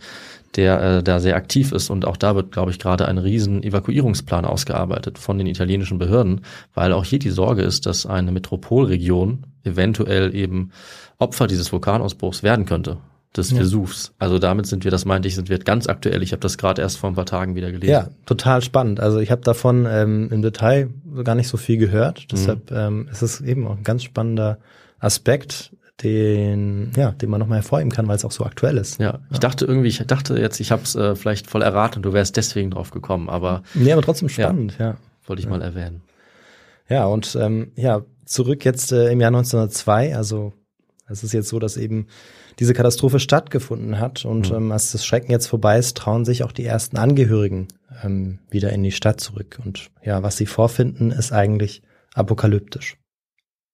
der äh, da sehr aktiv ist. Und auch da wird, glaube ich, gerade ein riesen Evakuierungsplan ausgearbeitet von den italienischen Behörden, weil auch hier die Sorge ist, dass eine Metropolregion eventuell eben Opfer dieses Vulkanausbruchs werden könnte, des Ja. Vesuvs. Also damit sind wir, das meinte ich, sind wir ganz aktuell. Ich habe das gerade erst vor ein paar Tagen wieder gelesen. Ja, total spannend. Also ich habe davon ähm, im Detail gar nicht so viel gehört. Deshalb ähm, ist es eben auch ein ganz spannender Aspekt, den, ja, den man nochmal hervorheben kann, weil es auch so aktuell ist. Ja, ich dachte irgendwie, ich dachte jetzt, ich habe es äh, vielleicht voll erraten und du wärst deswegen drauf gekommen, aber Nee, aber trotzdem spannend, ja. wollte ich mal erwähnen. Ja, und ähm, ja, zurück jetzt äh, im Jahr 1902, also es ist jetzt so, dass eben diese Katastrophe stattgefunden hat und Mhm. ähm, als das Schrecken jetzt vorbei ist, trauen sich auch die ersten Angehörigen ähm, wieder in die Stadt zurück. Und ja, was sie vorfinden, ist eigentlich apokalyptisch.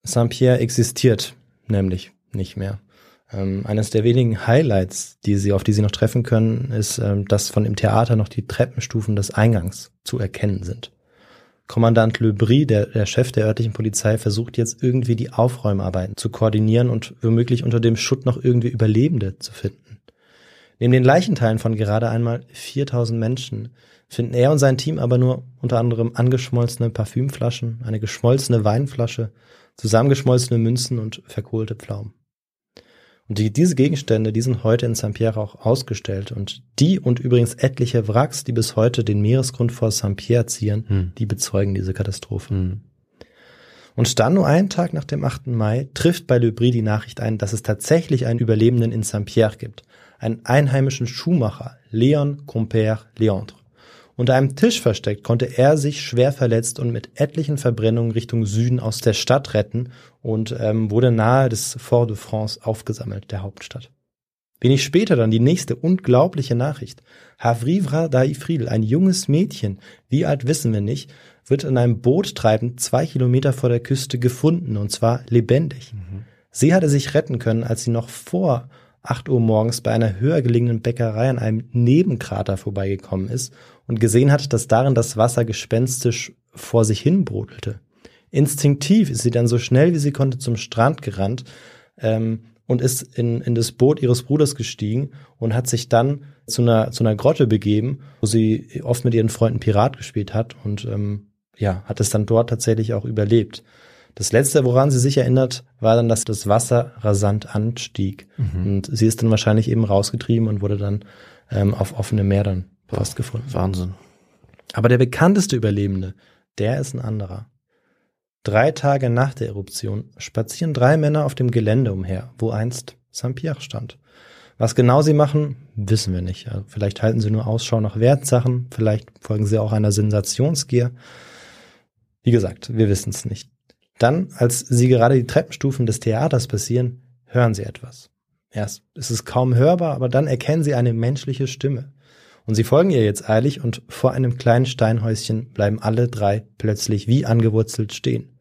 Saint-Pierre existiert nämlich nicht mehr. Ähm, eines der wenigen Highlights, die sie, auf die sie noch treffen können, ist, ähm, dass von dem Theater noch die Treppenstufen des Eingangs zu erkennen sind. Kommandant Le Brie, der, der Chef der örtlichen Polizei, versucht jetzt irgendwie die Aufräumarbeiten zu koordinieren und womöglich unter dem Schutt noch irgendwie Überlebende zu finden. Neben den Leichenteilen von gerade einmal 4000 Menschen finden er und sein Team aber nur unter anderem angeschmolzene Parfümflaschen, eine geschmolzene Weinflasche, zusammengeschmolzene Münzen und verkohlte Pflaumen. Und die, diese Gegenstände, die sind heute in Saint-Pierre auch ausgestellt. Und die und übrigens etliche Wracks, die bis heute den Meeresgrund vor Saint-Pierre zieren, Hm. die bezeugen diese Katastrophe. Hm. Und dann nur einen Tag nach dem 8. Mai trifft bei Le Brie die Nachricht ein, dass es tatsächlich einen Überlebenden in Saint-Pierre gibt. Einen einheimischen Schuhmacher, Leon Compère Leandre. Unter einem Tisch versteckt konnte er sich schwer verletzt und mit etlichen Verbrennungen Richtung Süden aus der Stadt retten und ähm, wurde nahe des Fort de France aufgesammelt, der Hauptstadt. Wenig später dann die nächste unglaubliche Nachricht. Havrivra Daifril, ein junges Mädchen, wie alt wissen wir nicht, wird in einem Boot treibend zwei Kilometer vor der Küste gefunden, und zwar lebendig. Sie hatte sich retten können, als sie noch vor 8 Uhr morgens bei einer höher gelegenen Bäckerei an einem Nebenkrater vorbeigekommen ist und gesehen hat, dass darin das Wasser gespenstisch vor sich hin brodelte. Instinktiv ist sie dann so schnell wie sie konnte zum Strand gerannt ähm, und ist in, in das Boot ihres Bruders gestiegen und hat sich dann zu einer, zu einer Grotte begeben, wo sie oft mit ihren Freunden Pirat gespielt hat und ähm, ja, hat es dann dort tatsächlich auch überlebt. Das letzte, woran sie sich erinnert, war dann, dass das Wasser rasant anstieg. Und sie ist dann wahrscheinlich eben rausgetrieben und wurde dann ähm, auf offenem Meer dann fast gefunden. Wahnsinn. Aber der bekannteste Überlebende, der ist ein anderer. Drei Tage nach der Eruption spazieren drei Männer auf dem Gelände umher, wo einst Saint-Pierre stand. Was genau sie machen, wissen wir nicht. Vielleicht halten sie nur Ausschau nach Wertsachen, vielleicht folgen sie auch einer Sensationsgier. Wie gesagt, wir wissen es nicht. Dann, als sie gerade die Treppenstufen des Theaters passieren, hören sie etwas. Erst ist es kaum hörbar, aber dann erkennen sie eine menschliche Stimme. Und sie folgen ihr jetzt eilig und vor einem kleinen Steinhäuschen bleiben alle drei plötzlich wie angewurzelt stehen.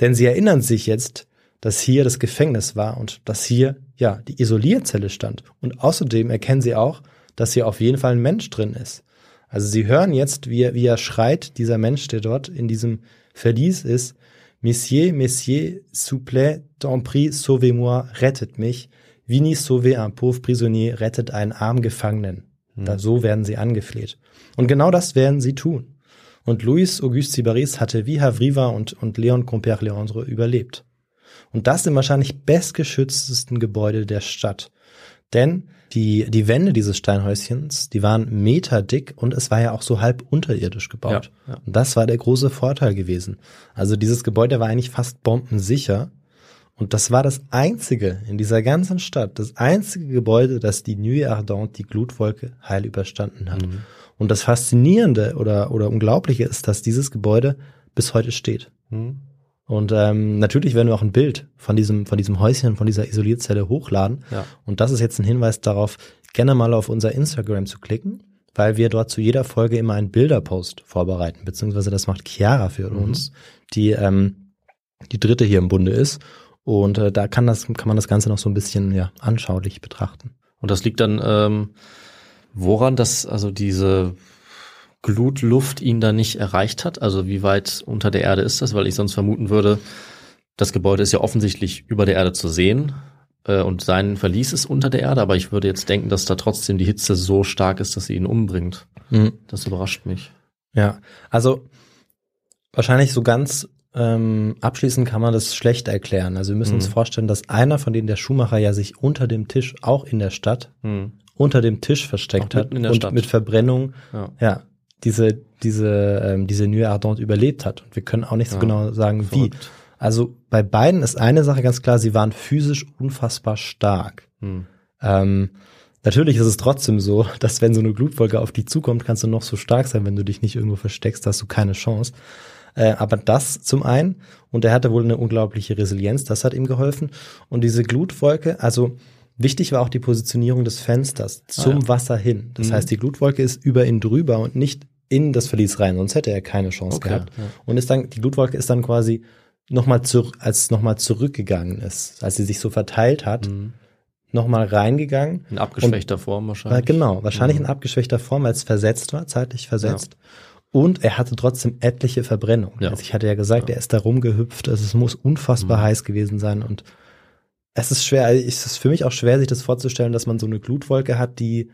Denn sie erinnern sich jetzt, dass hier das Gefängnis war und dass hier, ja, die Isolierzelle stand. Und außerdem erkennen sie auch, dass hier auf jeden Fall ein Mensch drin ist. Also sie hören jetzt, wie er, wie er schreit, dieser Mensch, der dort in diesem Verlies ist, Messieurs, Messieurs, s'il plaît, tant pis, sauvez-moi, rettet mich. Vini sauver un pauvre prisonnier, rettet einen armen Gefangenen. Da, so werden sie angefleht. Und genau das werden sie tun. Und Louis Auguste Sibaris hatte wie Havriva und, und Leon Compère-Leandre überlebt. Und das im wahrscheinlich bestgeschütztesten Gebäude der Stadt. Denn die, die Wände dieses Steinhäuschens, die waren meterdick und es war ja auch so halb unterirdisch gebaut. Ja, ja. Und das war der große Vorteil gewesen. Also dieses Gebäude war eigentlich fast bombensicher. Und das war das einzige in dieser ganzen Stadt, das einzige Gebäude, das die Nuit Ardente, die Glutwolke, heil überstanden hat. Und das Faszinierende oder, oder Unglaubliche ist, dass dieses Gebäude bis heute steht. Und ähm, natürlich werden wir auch ein Bild von diesem, von diesem Häuschen, von dieser Isolierzelle hochladen. Ja. Und das ist jetzt ein Hinweis darauf, gerne mal auf unser Instagram zu klicken, weil wir dort zu jeder Folge immer einen Bilderpost vorbereiten, beziehungsweise das macht Chiara für uns, die ähm, die dritte hier im Bunde ist. Und äh, da kann das, kann man das Ganze noch so ein bisschen ja, anschaulich betrachten. Und das liegt dann ähm, woran, dass also diese Glutluft ihn da nicht erreicht hat? Also wie weit unter der Erde ist das? Weil ich sonst vermuten würde, das Gebäude ist ja offensichtlich über der Erde zu sehen äh, und sein Verlies ist unter der Erde, aber ich würde jetzt denken, dass da trotzdem die Hitze so stark ist, dass sie ihn umbringt. Das überrascht mich. Ja, also wahrscheinlich so ganz ähm, abschließend kann man das schlecht erklären. Also wir müssen uns Mhm. vorstellen, dass einer von denen, der Schuhmacher, ja sich unter dem Tisch, auch in der Stadt, Hm. unter dem Tisch versteckt hat und Stadt. mit Verbrennung, Ja. ja, diese, diese, ähm, diese Nuit Ardente überlebt hat. Und wir können auch nicht so Ja, genau sagen, wie. verrückt. Also bei beiden ist eine Sache ganz klar, sie waren physisch unfassbar stark. Hm. Ähm, natürlich ist es trotzdem so, dass wenn so eine Glutwolke auf dich zukommt, kannst du noch so stark sein, wenn du dich nicht irgendwo versteckst, hast du keine Chance. Äh, aber das zum einen, und er hatte wohl eine unglaubliche Resilienz, das hat ihm geholfen. Und diese Glutwolke, also wichtig war auch die Positionierung des Fensters zum Ah, ja. Wasser hin. Das Mhm. heißt, die Glutwolke ist über ihn drüber und nicht in das Verlies rein, sonst hätte er keine Chance Okay, gehabt. ja. Und ist dann, die Glutwolke ist dann quasi nochmal zurück, als es nochmal zurückgegangen ist, als sie sich so verteilt hat, Mhm. nochmal reingegangen. In abgeschwächter Form wahrscheinlich. genau, wahrscheinlich Mhm. in abgeschwächter Form, weil es versetzt war, zeitlich versetzt. Und er hatte trotzdem etliche Verbrennungen. Ja. Also ich hatte ja gesagt, er ist da rumgehüpft, also es muss unfassbar Mhm. heiß gewesen sein und es ist schwer, also es ist für mich auch schwer, sich das vorzustellen, dass man so eine Glutwolke hat, die,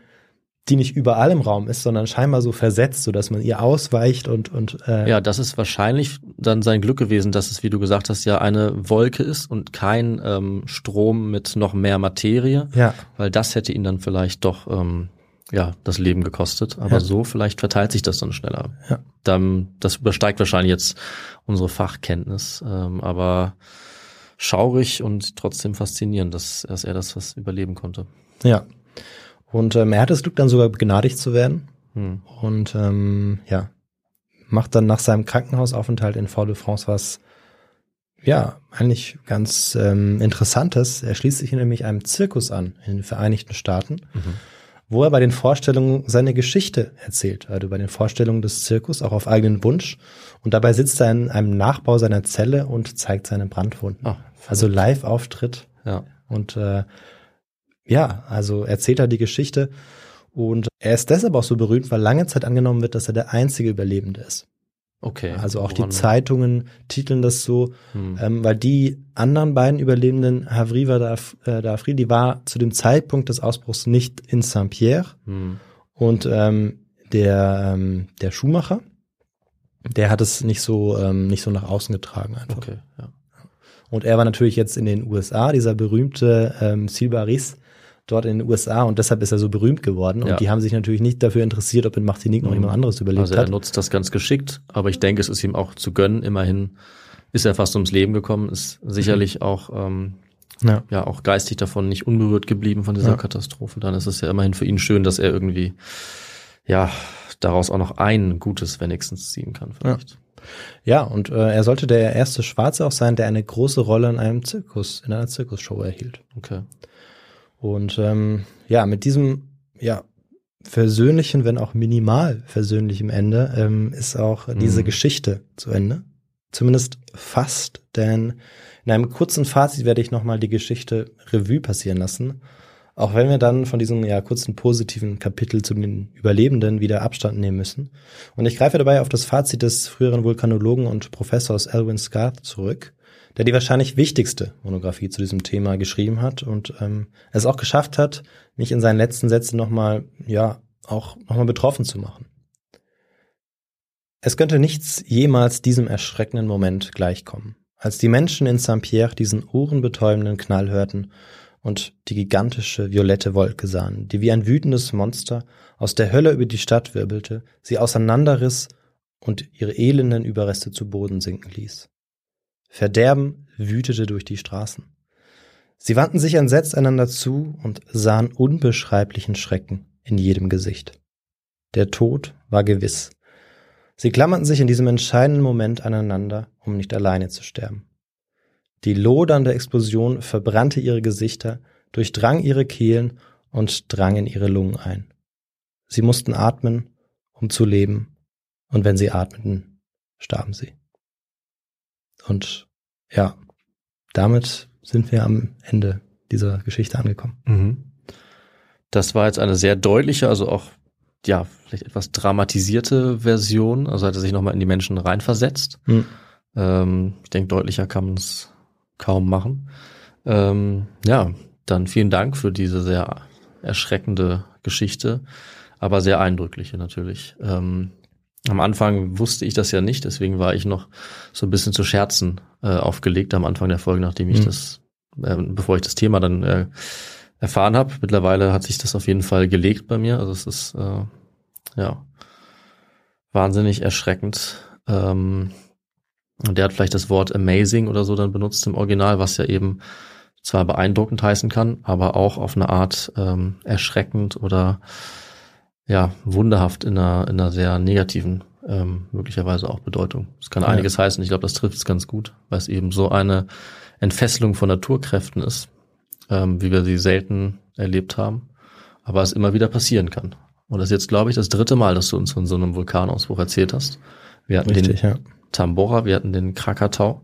die nicht überall im Raum ist, sondern scheinbar so versetzt, so dass man ihr ausweicht und, und äh, Ja, das ist wahrscheinlich dann sein Glück gewesen, dass es, wie du gesagt hast, ja eine Wolke ist und kein ähm, Strom mit noch mehr Materie, ja, weil das hätte ihn dann vielleicht doch ähm, ja das Leben gekostet. Aber Ja. so vielleicht verteilt sich das dann schneller. Ja. Dann, das übersteigt wahrscheinlich jetzt unsere Fachkenntnis, ähm, aber schaurig und trotzdem faszinierend, dass, dass er das was überleben konnte. ja. Und ähm, er hat das Glück, dann sogar begnadigt zu werden. Hm. Und ähm, ja, macht dann nach seinem Krankenhausaufenthalt in Fort-de-France was, ja, eigentlich ganz ähm, Interessantes. Er schließt sich nämlich einem Zirkus an in den Vereinigten Staaten, wo er bei den Vorstellungen seine Geschichte erzählt. Also bei den Vorstellungen des Zirkus, auch auf eigenen Wunsch. Und dabei sitzt er in einem Nachbau seiner Zelle und zeigt seine Brandwunden. Ah, also Live-Auftritt Ja. und äh, ja, also erzählt er die Geschichte. Und er ist deshalb auch so berühmt, weil lange Zeit angenommen wird, dass er der einzige Überlebende ist. Okay. Also auch die Woran- Zeitungen titeln das so, Hm. ähm, weil die anderen beiden Überlebenden, Havriva Daf- äh, Dafri, die war zu dem Zeitpunkt des Ausbruchs nicht in Saint-Pierre Hm. und ähm, der, ähm, der Schuhmacher, der hat es nicht so, ähm, nicht so nach außen getragen einfach. Okay, ja. Und er war natürlich jetzt in den USA, dieser berühmte ähm, Silbaris dort in den USA und deshalb ist er so berühmt geworden. Und Ja. die haben sich natürlich nicht dafür interessiert, ob in Martinique noch jemand anderes überlebt Also er hat. nutzt das ganz geschickt, aber ich denke, es ist ihm auch zu gönnen. Immerhin ist er fast ums Leben gekommen, ist sicherlich auch ähm, Ja. ja auch geistig davon nicht unberührt geblieben von dieser Ja. Katastrophe. Dann ist es ja immerhin für ihn schön, dass er irgendwie ja daraus auch noch ein Gutes wenigstens ziehen kann. Vielleicht. Ja, und äh, er sollte der erste Schwarze auch sein, der eine große Rolle in einem Zirkus, in einer Zirkusshow erhielt. Okay. Und ähm, ja, mit diesem ja versöhnlichen, wenn auch minimal versöhnlichem Ende, ähm, ist auch diese Mhm. Geschichte zu Ende. Zumindest fast, denn in einem kurzen Fazit werde ich nochmal die Geschichte Revue passieren lassen. Auch wenn wir dann von diesem ja kurzen positiven Kapitel zu den Überlebenden wieder Abstand nehmen müssen. Und ich greife dabei auf das Fazit des früheren Vulkanologen und Professors Elwin Scott zurück, der die wahrscheinlich wichtigste Monographie zu diesem Thema geschrieben hat und ähm, es auch geschafft hat, mich in seinen letzten Sätzen nochmal, ja, auch nochmal betroffen zu machen. Es könnte nichts jemals diesem erschreckenden Moment gleichkommen, als die Menschen in Saint-Pierre diesen ohrenbetäubenden Knall hörten und die gigantische violette Wolke sahen, die wie ein wütendes Monster aus der Hölle über die Stadt wirbelte, sie auseinanderriss und ihre elenden Überreste zu Boden sinken ließ. Verderben wütete durch die Straßen. Sie wandten sich entsetzt einander zu und sahen unbeschreiblichen Schrecken in jedem Gesicht. Der Tod war gewiss. Sie klammerten sich in diesem entscheidenden Moment aneinander, um nicht alleine zu sterben. Die lodernde Explosion verbrannte ihre Gesichter, durchdrang ihre Kehlen und drang in ihre Lungen ein. Sie mussten atmen, um zu leben, und wenn sie atmeten, starben sie. Und ja, damit sind wir am Ende dieser Geschichte angekommen. Mhm. Das war jetzt eine sehr deutliche, also auch ja vielleicht etwas dramatisierte Version. Also hat er sich nochmal in die Menschen reinversetzt. Hm. Ähm, ich denke, deutlicher kann man es kaum machen. Ähm, ja, dann vielen Dank für diese sehr erschreckende Geschichte, aber sehr eindrückliche natürlich. Ähm, am Anfang wusste ich das ja nicht, deswegen war ich noch so ein bisschen zu Scherzen äh, aufgelegt am Anfang der Folge, nachdem ich Mhm. das, äh, bevor ich das Thema dann äh, erfahren habe. Mittlerweile hat sich das auf jeden Fall gelegt bei mir. Also es ist äh, ja wahnsinnig erschreckend. Ähm, und der hat vielleicht das Wort amazing oder so dann benutzt im Original, was ja eben zwar beeindruckend heißen kann, aber auch auf eine Art ähm, erschreckend oder ja, wunderhaft in einer, in einer sehr negativen ähm, möglicherweise auch Bedeutung. Es kann Ja. einiges heißen. Ich glaube, das trifft es ganz gut, weil es eben so eine Entfesselung von Naturkräften ist, ähm, wie wir sie selten erlebt haben, aber es immer wieder passieren kann. Und das ist jetzt, glaube ich, das dritte Mal, dass du uns von so einem Vulkanausbruch erzählt hast. Wir hatten Richtig, den ja. Tambora, wir hatten den Krakatau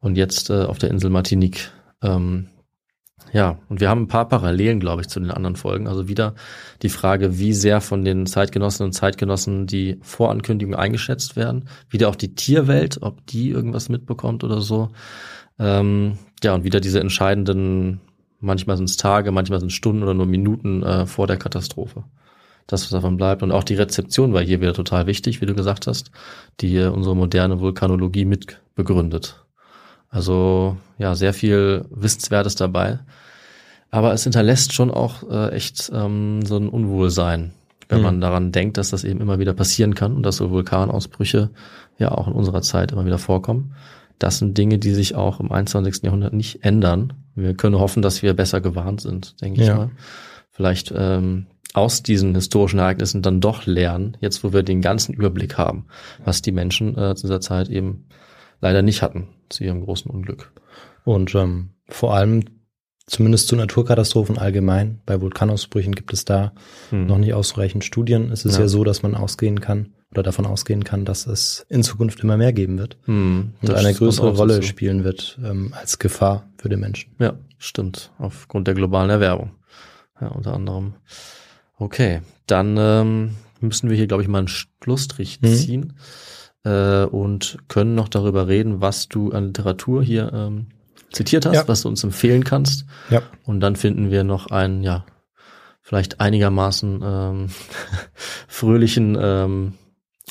und jetzt äh, auf der Insel Martinique. Ähm, ja, und wir haben ein paar Parallelen, glaube ich, zu den anderen Folgen. Also wieder die Frage, wie sehr von den Zeitgenossinnen und Zeitgenossen die Vorankündigungen eingeschätzt werden. Wieder auch die Tierwelt, ob die irgendwas mitbekommt oder so. Ähm, ja, und wieder diese entscheidenden, manchmal sind es Tage, manchmal sind es Stunden oder nur Minuten äh, vor der Katastrophe. Das, was davon bleibt. Und auch die Rezeption war hier wieder total wichtig, wie du gesagt hast, die äh, unsere moderne Vulkanologie mit begründet. Also ja, sehr viel Wissenswertes dabei. Aber es hinterlässt schon auch äh, echt ähm, so ein Unwohlsein, wenn Mhm. man daran denkt, dass das eben immer wieder passieren kann und dass so Vulkanausbrüche ja auch in unserer Zeit immer wieder vorkommen. Das sind Dinge, die sich auch im 21. Jahrhundert nicht ändern. Wir können hoffen, dass wir besser gewarnt sind, denke ich Ja. mal. Vielleicht ähm, aus diesen historischen Ereignissen dann doch lernen, jetzt wo wir den ganzen Überblick haben, was die Menschen äh, zu dieser Zeit eben leider nicht hatten, zu ihrem großen Unglück. Und ähm, vor allem, zumindest zu Naturkatastrophen allgemein, bei Vulkanausbrüchen gibt es da Hm. noch nicht ausreichend Studien. Es ist ja. Ja. so, dass man ausgehen kann oder davon ausgehen kann, dass es in Zukunft immer mehr geben wird Hm, und das eine größere Rolle dazu. spielen wird ähm, als Gefahr für den Menschen. Ja, stimmt. Aufgrund der globalen Erwärmung. Ja, unter anderem. Okay, dann ähm, müssen wir hier, glaube ich, mal einen Schlussstrich Mhm. ziehen äh, und können noch darüber reden, was du an Literatur hier ähm, zitiert hast, Ja. was du uns empfehlen kannst. Ja. Und dann finden wir noch einen, ja, vielleicht einigermaßen ähm, fröhlichen ähm,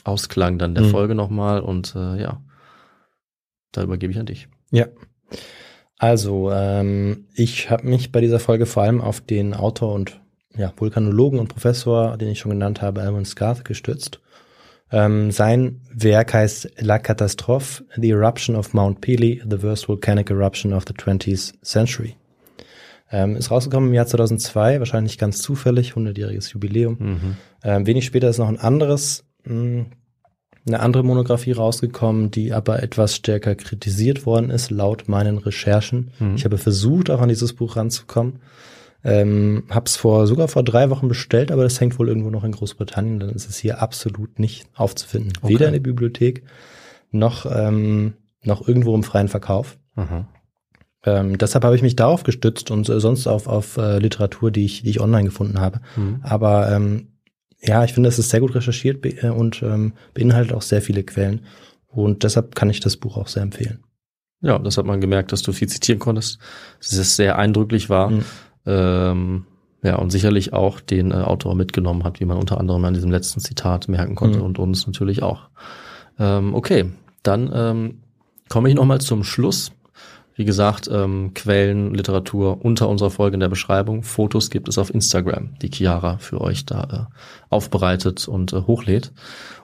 Ausklang dann der Mhm. Folge nochmal. Und äh, ja, da übergebe ich an dich. Ja. Also, ähm, ich habe mich bei dieser Folge vor allem auf den Autor und ja, Vulkanologen und Professor, den ich schon genannt habe, Almond Scarth, gestützt. Ähm, sein Werk heißt La Catastrophe, The Eruption of Mount Pelee, The Worst Volcanic Eruption of the 20th Century. Ähm, ist rausgekommen im Jahr 2002, wahrscheinlich ganz zufällig, 100-jähriges Jubiläum. Mhm. Ähm, wenig später ist noch ein anderes, mh, eine andere Monographie rausgekommen, die aber etwas stärker kritisiert worden ist, laut meinen Recherchen. Mhm. Ich habe versucht, auch an dieses Buch ranzukommen. Ähm, hab's vor sogar vor drei Wochen bestellt, aber das hängt wohl irgendwo noch in Großbritannien. Dann ist es hier absolut nicht aufzufinden. Okay. Weder in der Bibliothek noch ähm, noch irgendwo im freien Verkauf. Mhm. Ähm, deshalb habe ich mich darauf gestützt und äh, sonst auf auf äh, Literatur, die ich die ich online gefunden habe. Mhm. Aber ähm, ja, ich finde, es ist sehr gut recherchiert be äh, und ähm, beinhaltet auch sehr viele Quellen. Und deshalb kann ich das Buch auch sehr empfehlen. Ja, das hat man gemerkt, dass du viel zitieren konntest, dass es sehr eindrücklich war. Mhm. Ähm, ja, und sicherlich auch den äh, Autor mitgenommen hat, wie man unter anderem an diesem letzten Zitat merken konnte Mhm. und uns natürlich auch. Ähm, okay, dann ähm, komme ich nochmal zum Schluss. Wie gesagt, ähm, Quellen, Literatur unter unserer Folge in der Beschreibung. Fotos gibt es auf Instagram, die Chiara für euch da äh, aufbereitet und äh, hochlädt.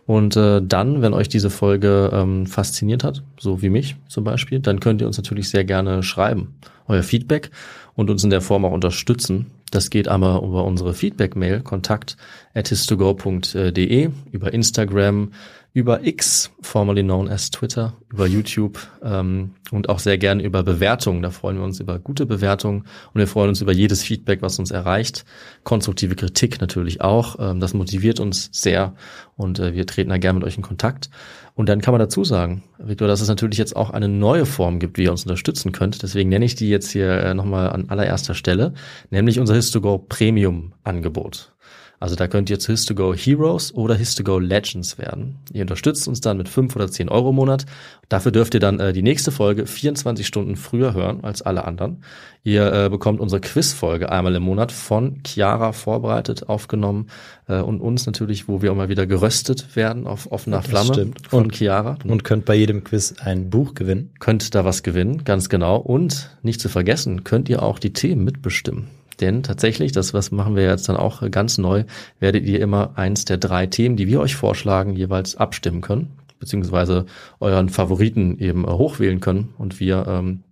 Und äh, dann, wenn euch diese Folge ähm, fasziniert hat, so wie mich zum Beispiel, dann könnt ihr uns natürlich sehr gerne schreiben, euer Feedback und uns in der Form auch unterstützen. Das geht einmal über unsere Feedback-Mail, kontakt at histogo.de, über Instagram, über X, formerly known as Twitter, über YouTube ähm, und auch sehr gerne über Bewertungen. Da freuen wir uns über gute Bewertungen und wir freuen uns über jedes Feedback, was uns erreicht. Konstruktive Kritik natürlich auch. Ähm, das motiviert uns sehr und äh, wir treten da gerne mit euch in Kontakt. Und dann kann man dazu sagen, Victor, dass es natürlich jetzt auch eine neue Form gibt, wie ihr uns unterstützen könnt. Deswegen nenne ich die jetzt hier äh, nochmal an allererster Stelle, nämlich unser Histogo Premium Angebot. Also da könnt ihr zu Histogo Heroes oder Histogo Legends werden. Ihr unterstützt uns dann mit 5 oder 10 Euro im Monat. Dafür dürft ihr dann äh, die nächste Folge 24 Stunden früher hören als alle anderen. Ihr äh, bekommt unsere Quizfolge einmal im Monat von Chiara vorbereitet, aufgenommen äh, und uns natürlich, wo wir auch mal wieder geröstet werden auf offener Das Flamme stimmt. von Und- Chiara. Und könnt bei jedem Quiz ein Buch gewinnen. Könnt da was gewinnen, ganz genau. Und nicht zu vergessen, könnt ihr auch die Themen mitbestimmen. Denn tatsächlich, das was machen wir jetzt dann auch ganz neu, werdet ihr immer eins der drei Themen, die wir euch vorschlagen, jeweils abstimmen können, beziehungsweise euren Favoriten eben äh, hochwählen können. Und wir ähm,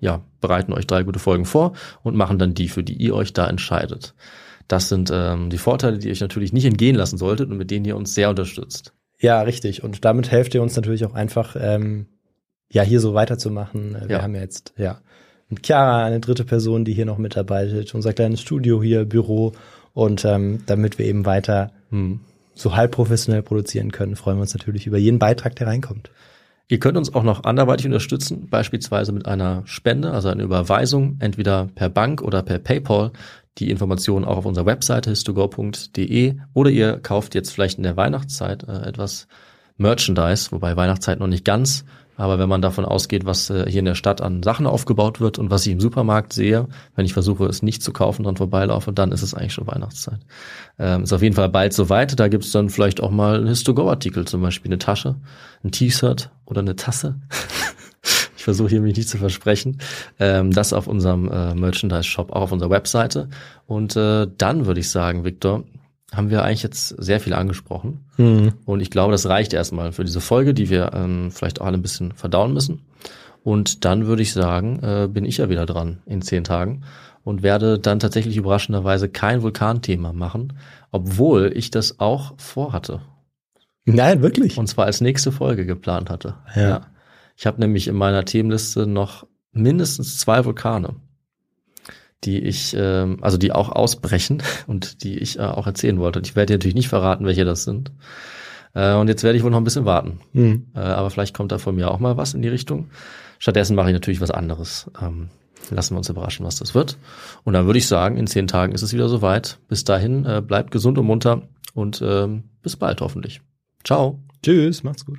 ja, bereiten euch drei gute Folgen vor und machen dann die, für die ihr euch da entscheidet. Das sind ähm, die Vorteile, die ihr euch natürlich nicht entgehen lassen solltet und mit denen ihr uns sehr unterstützt. Ja, richtig. Und damit helft ihr uns natürlich auch einfach, ähm, ja, hier so weiterzumachen. Äh, Wir Ja. haben ja jetzt, ja, mit Chiara eine dritte Person, die hier noch mitarbeitet, unser kleines Studio hier, Büro. Und ähm, damit wir eben weiter Hm. so halb professionell produzieren können, freuen wir uns natürlich über jeden Beitrag, der reinkommt. Ihr könnt uns auch noch anderweitig unterstützen, beispielsweise mit einer Spende, also einer Überweisung, entweder per Bank oder per PayPal. Die Informationen auch auf unserer Webseite histogo.de oder ihr kauft jetzt vielleicht in der Weihnachtszeit äh, etwas Merchandise, wobei Weihnachtszeit noch nicht ganz, aber wenn man davon ausgeht, was äh, hier in der Stadt an Sachen aufgebaut wird und was ich im Supermarkt sehe, wenn ich versuche, es nicht zu kaufen, dran vorbeilaufe, dann ist es eigentlich schon Weihnachtszeit. Ähm, ist auf jeden Fall bald soweit. Da gibt's dann vielleicht auch mal einen Histogo-Artikel, zum Beispiel eine Tasche, ein T-Shirt oder eine Tasse. ich versuche hier mich nicht zu versprechen. Ähm, das auf unserem äh, Merchandise-Shop, auch auf unserer Webseite. Und äh, dann würde ich sagen, Victor, haben wir eigentlich jetzt sehr viel angesprochen. Und ich glaube, das reicht erstmal für diese Folge, die wir ähm, vielleicht auch alle ein bisschen verdauen müssen. Und dann würde ich sagen, äh, bin ich ja wieder dran in zehn Tagen und werde dann tatsächlich überraschenderweise kein Vulkanthema machen, obwohl ich das auch vorhatte. Nein, wirklich. Und zwar als nächste Folge geplant hatte. Ja. Ich habe nämlich in meiner Themenliste noch mindestens zwei Vulkane, die ich, ähm, also die auch ausbrechen und die ich äh, auch erzählen wollte. Und ich werde dir natürlich nicht verraten, welche das sind. Äh, und jetzt werde ich wohl noch ein bisschen warten. Hm. Äh, aber vielleicht kommt da von mir auch mal was in die Richtung. Stattdessen mache ich natürlich was anderes. Ähm, lassen wir uns überraschen, was das wird. Und dann würde ich sagen, in zehn Tagen ist es wieder soweit. Bis dahin, äh, bleibt gesund und munter und ähm, bis bald hoffentlich. Ciao. Tschüss, macht's gut.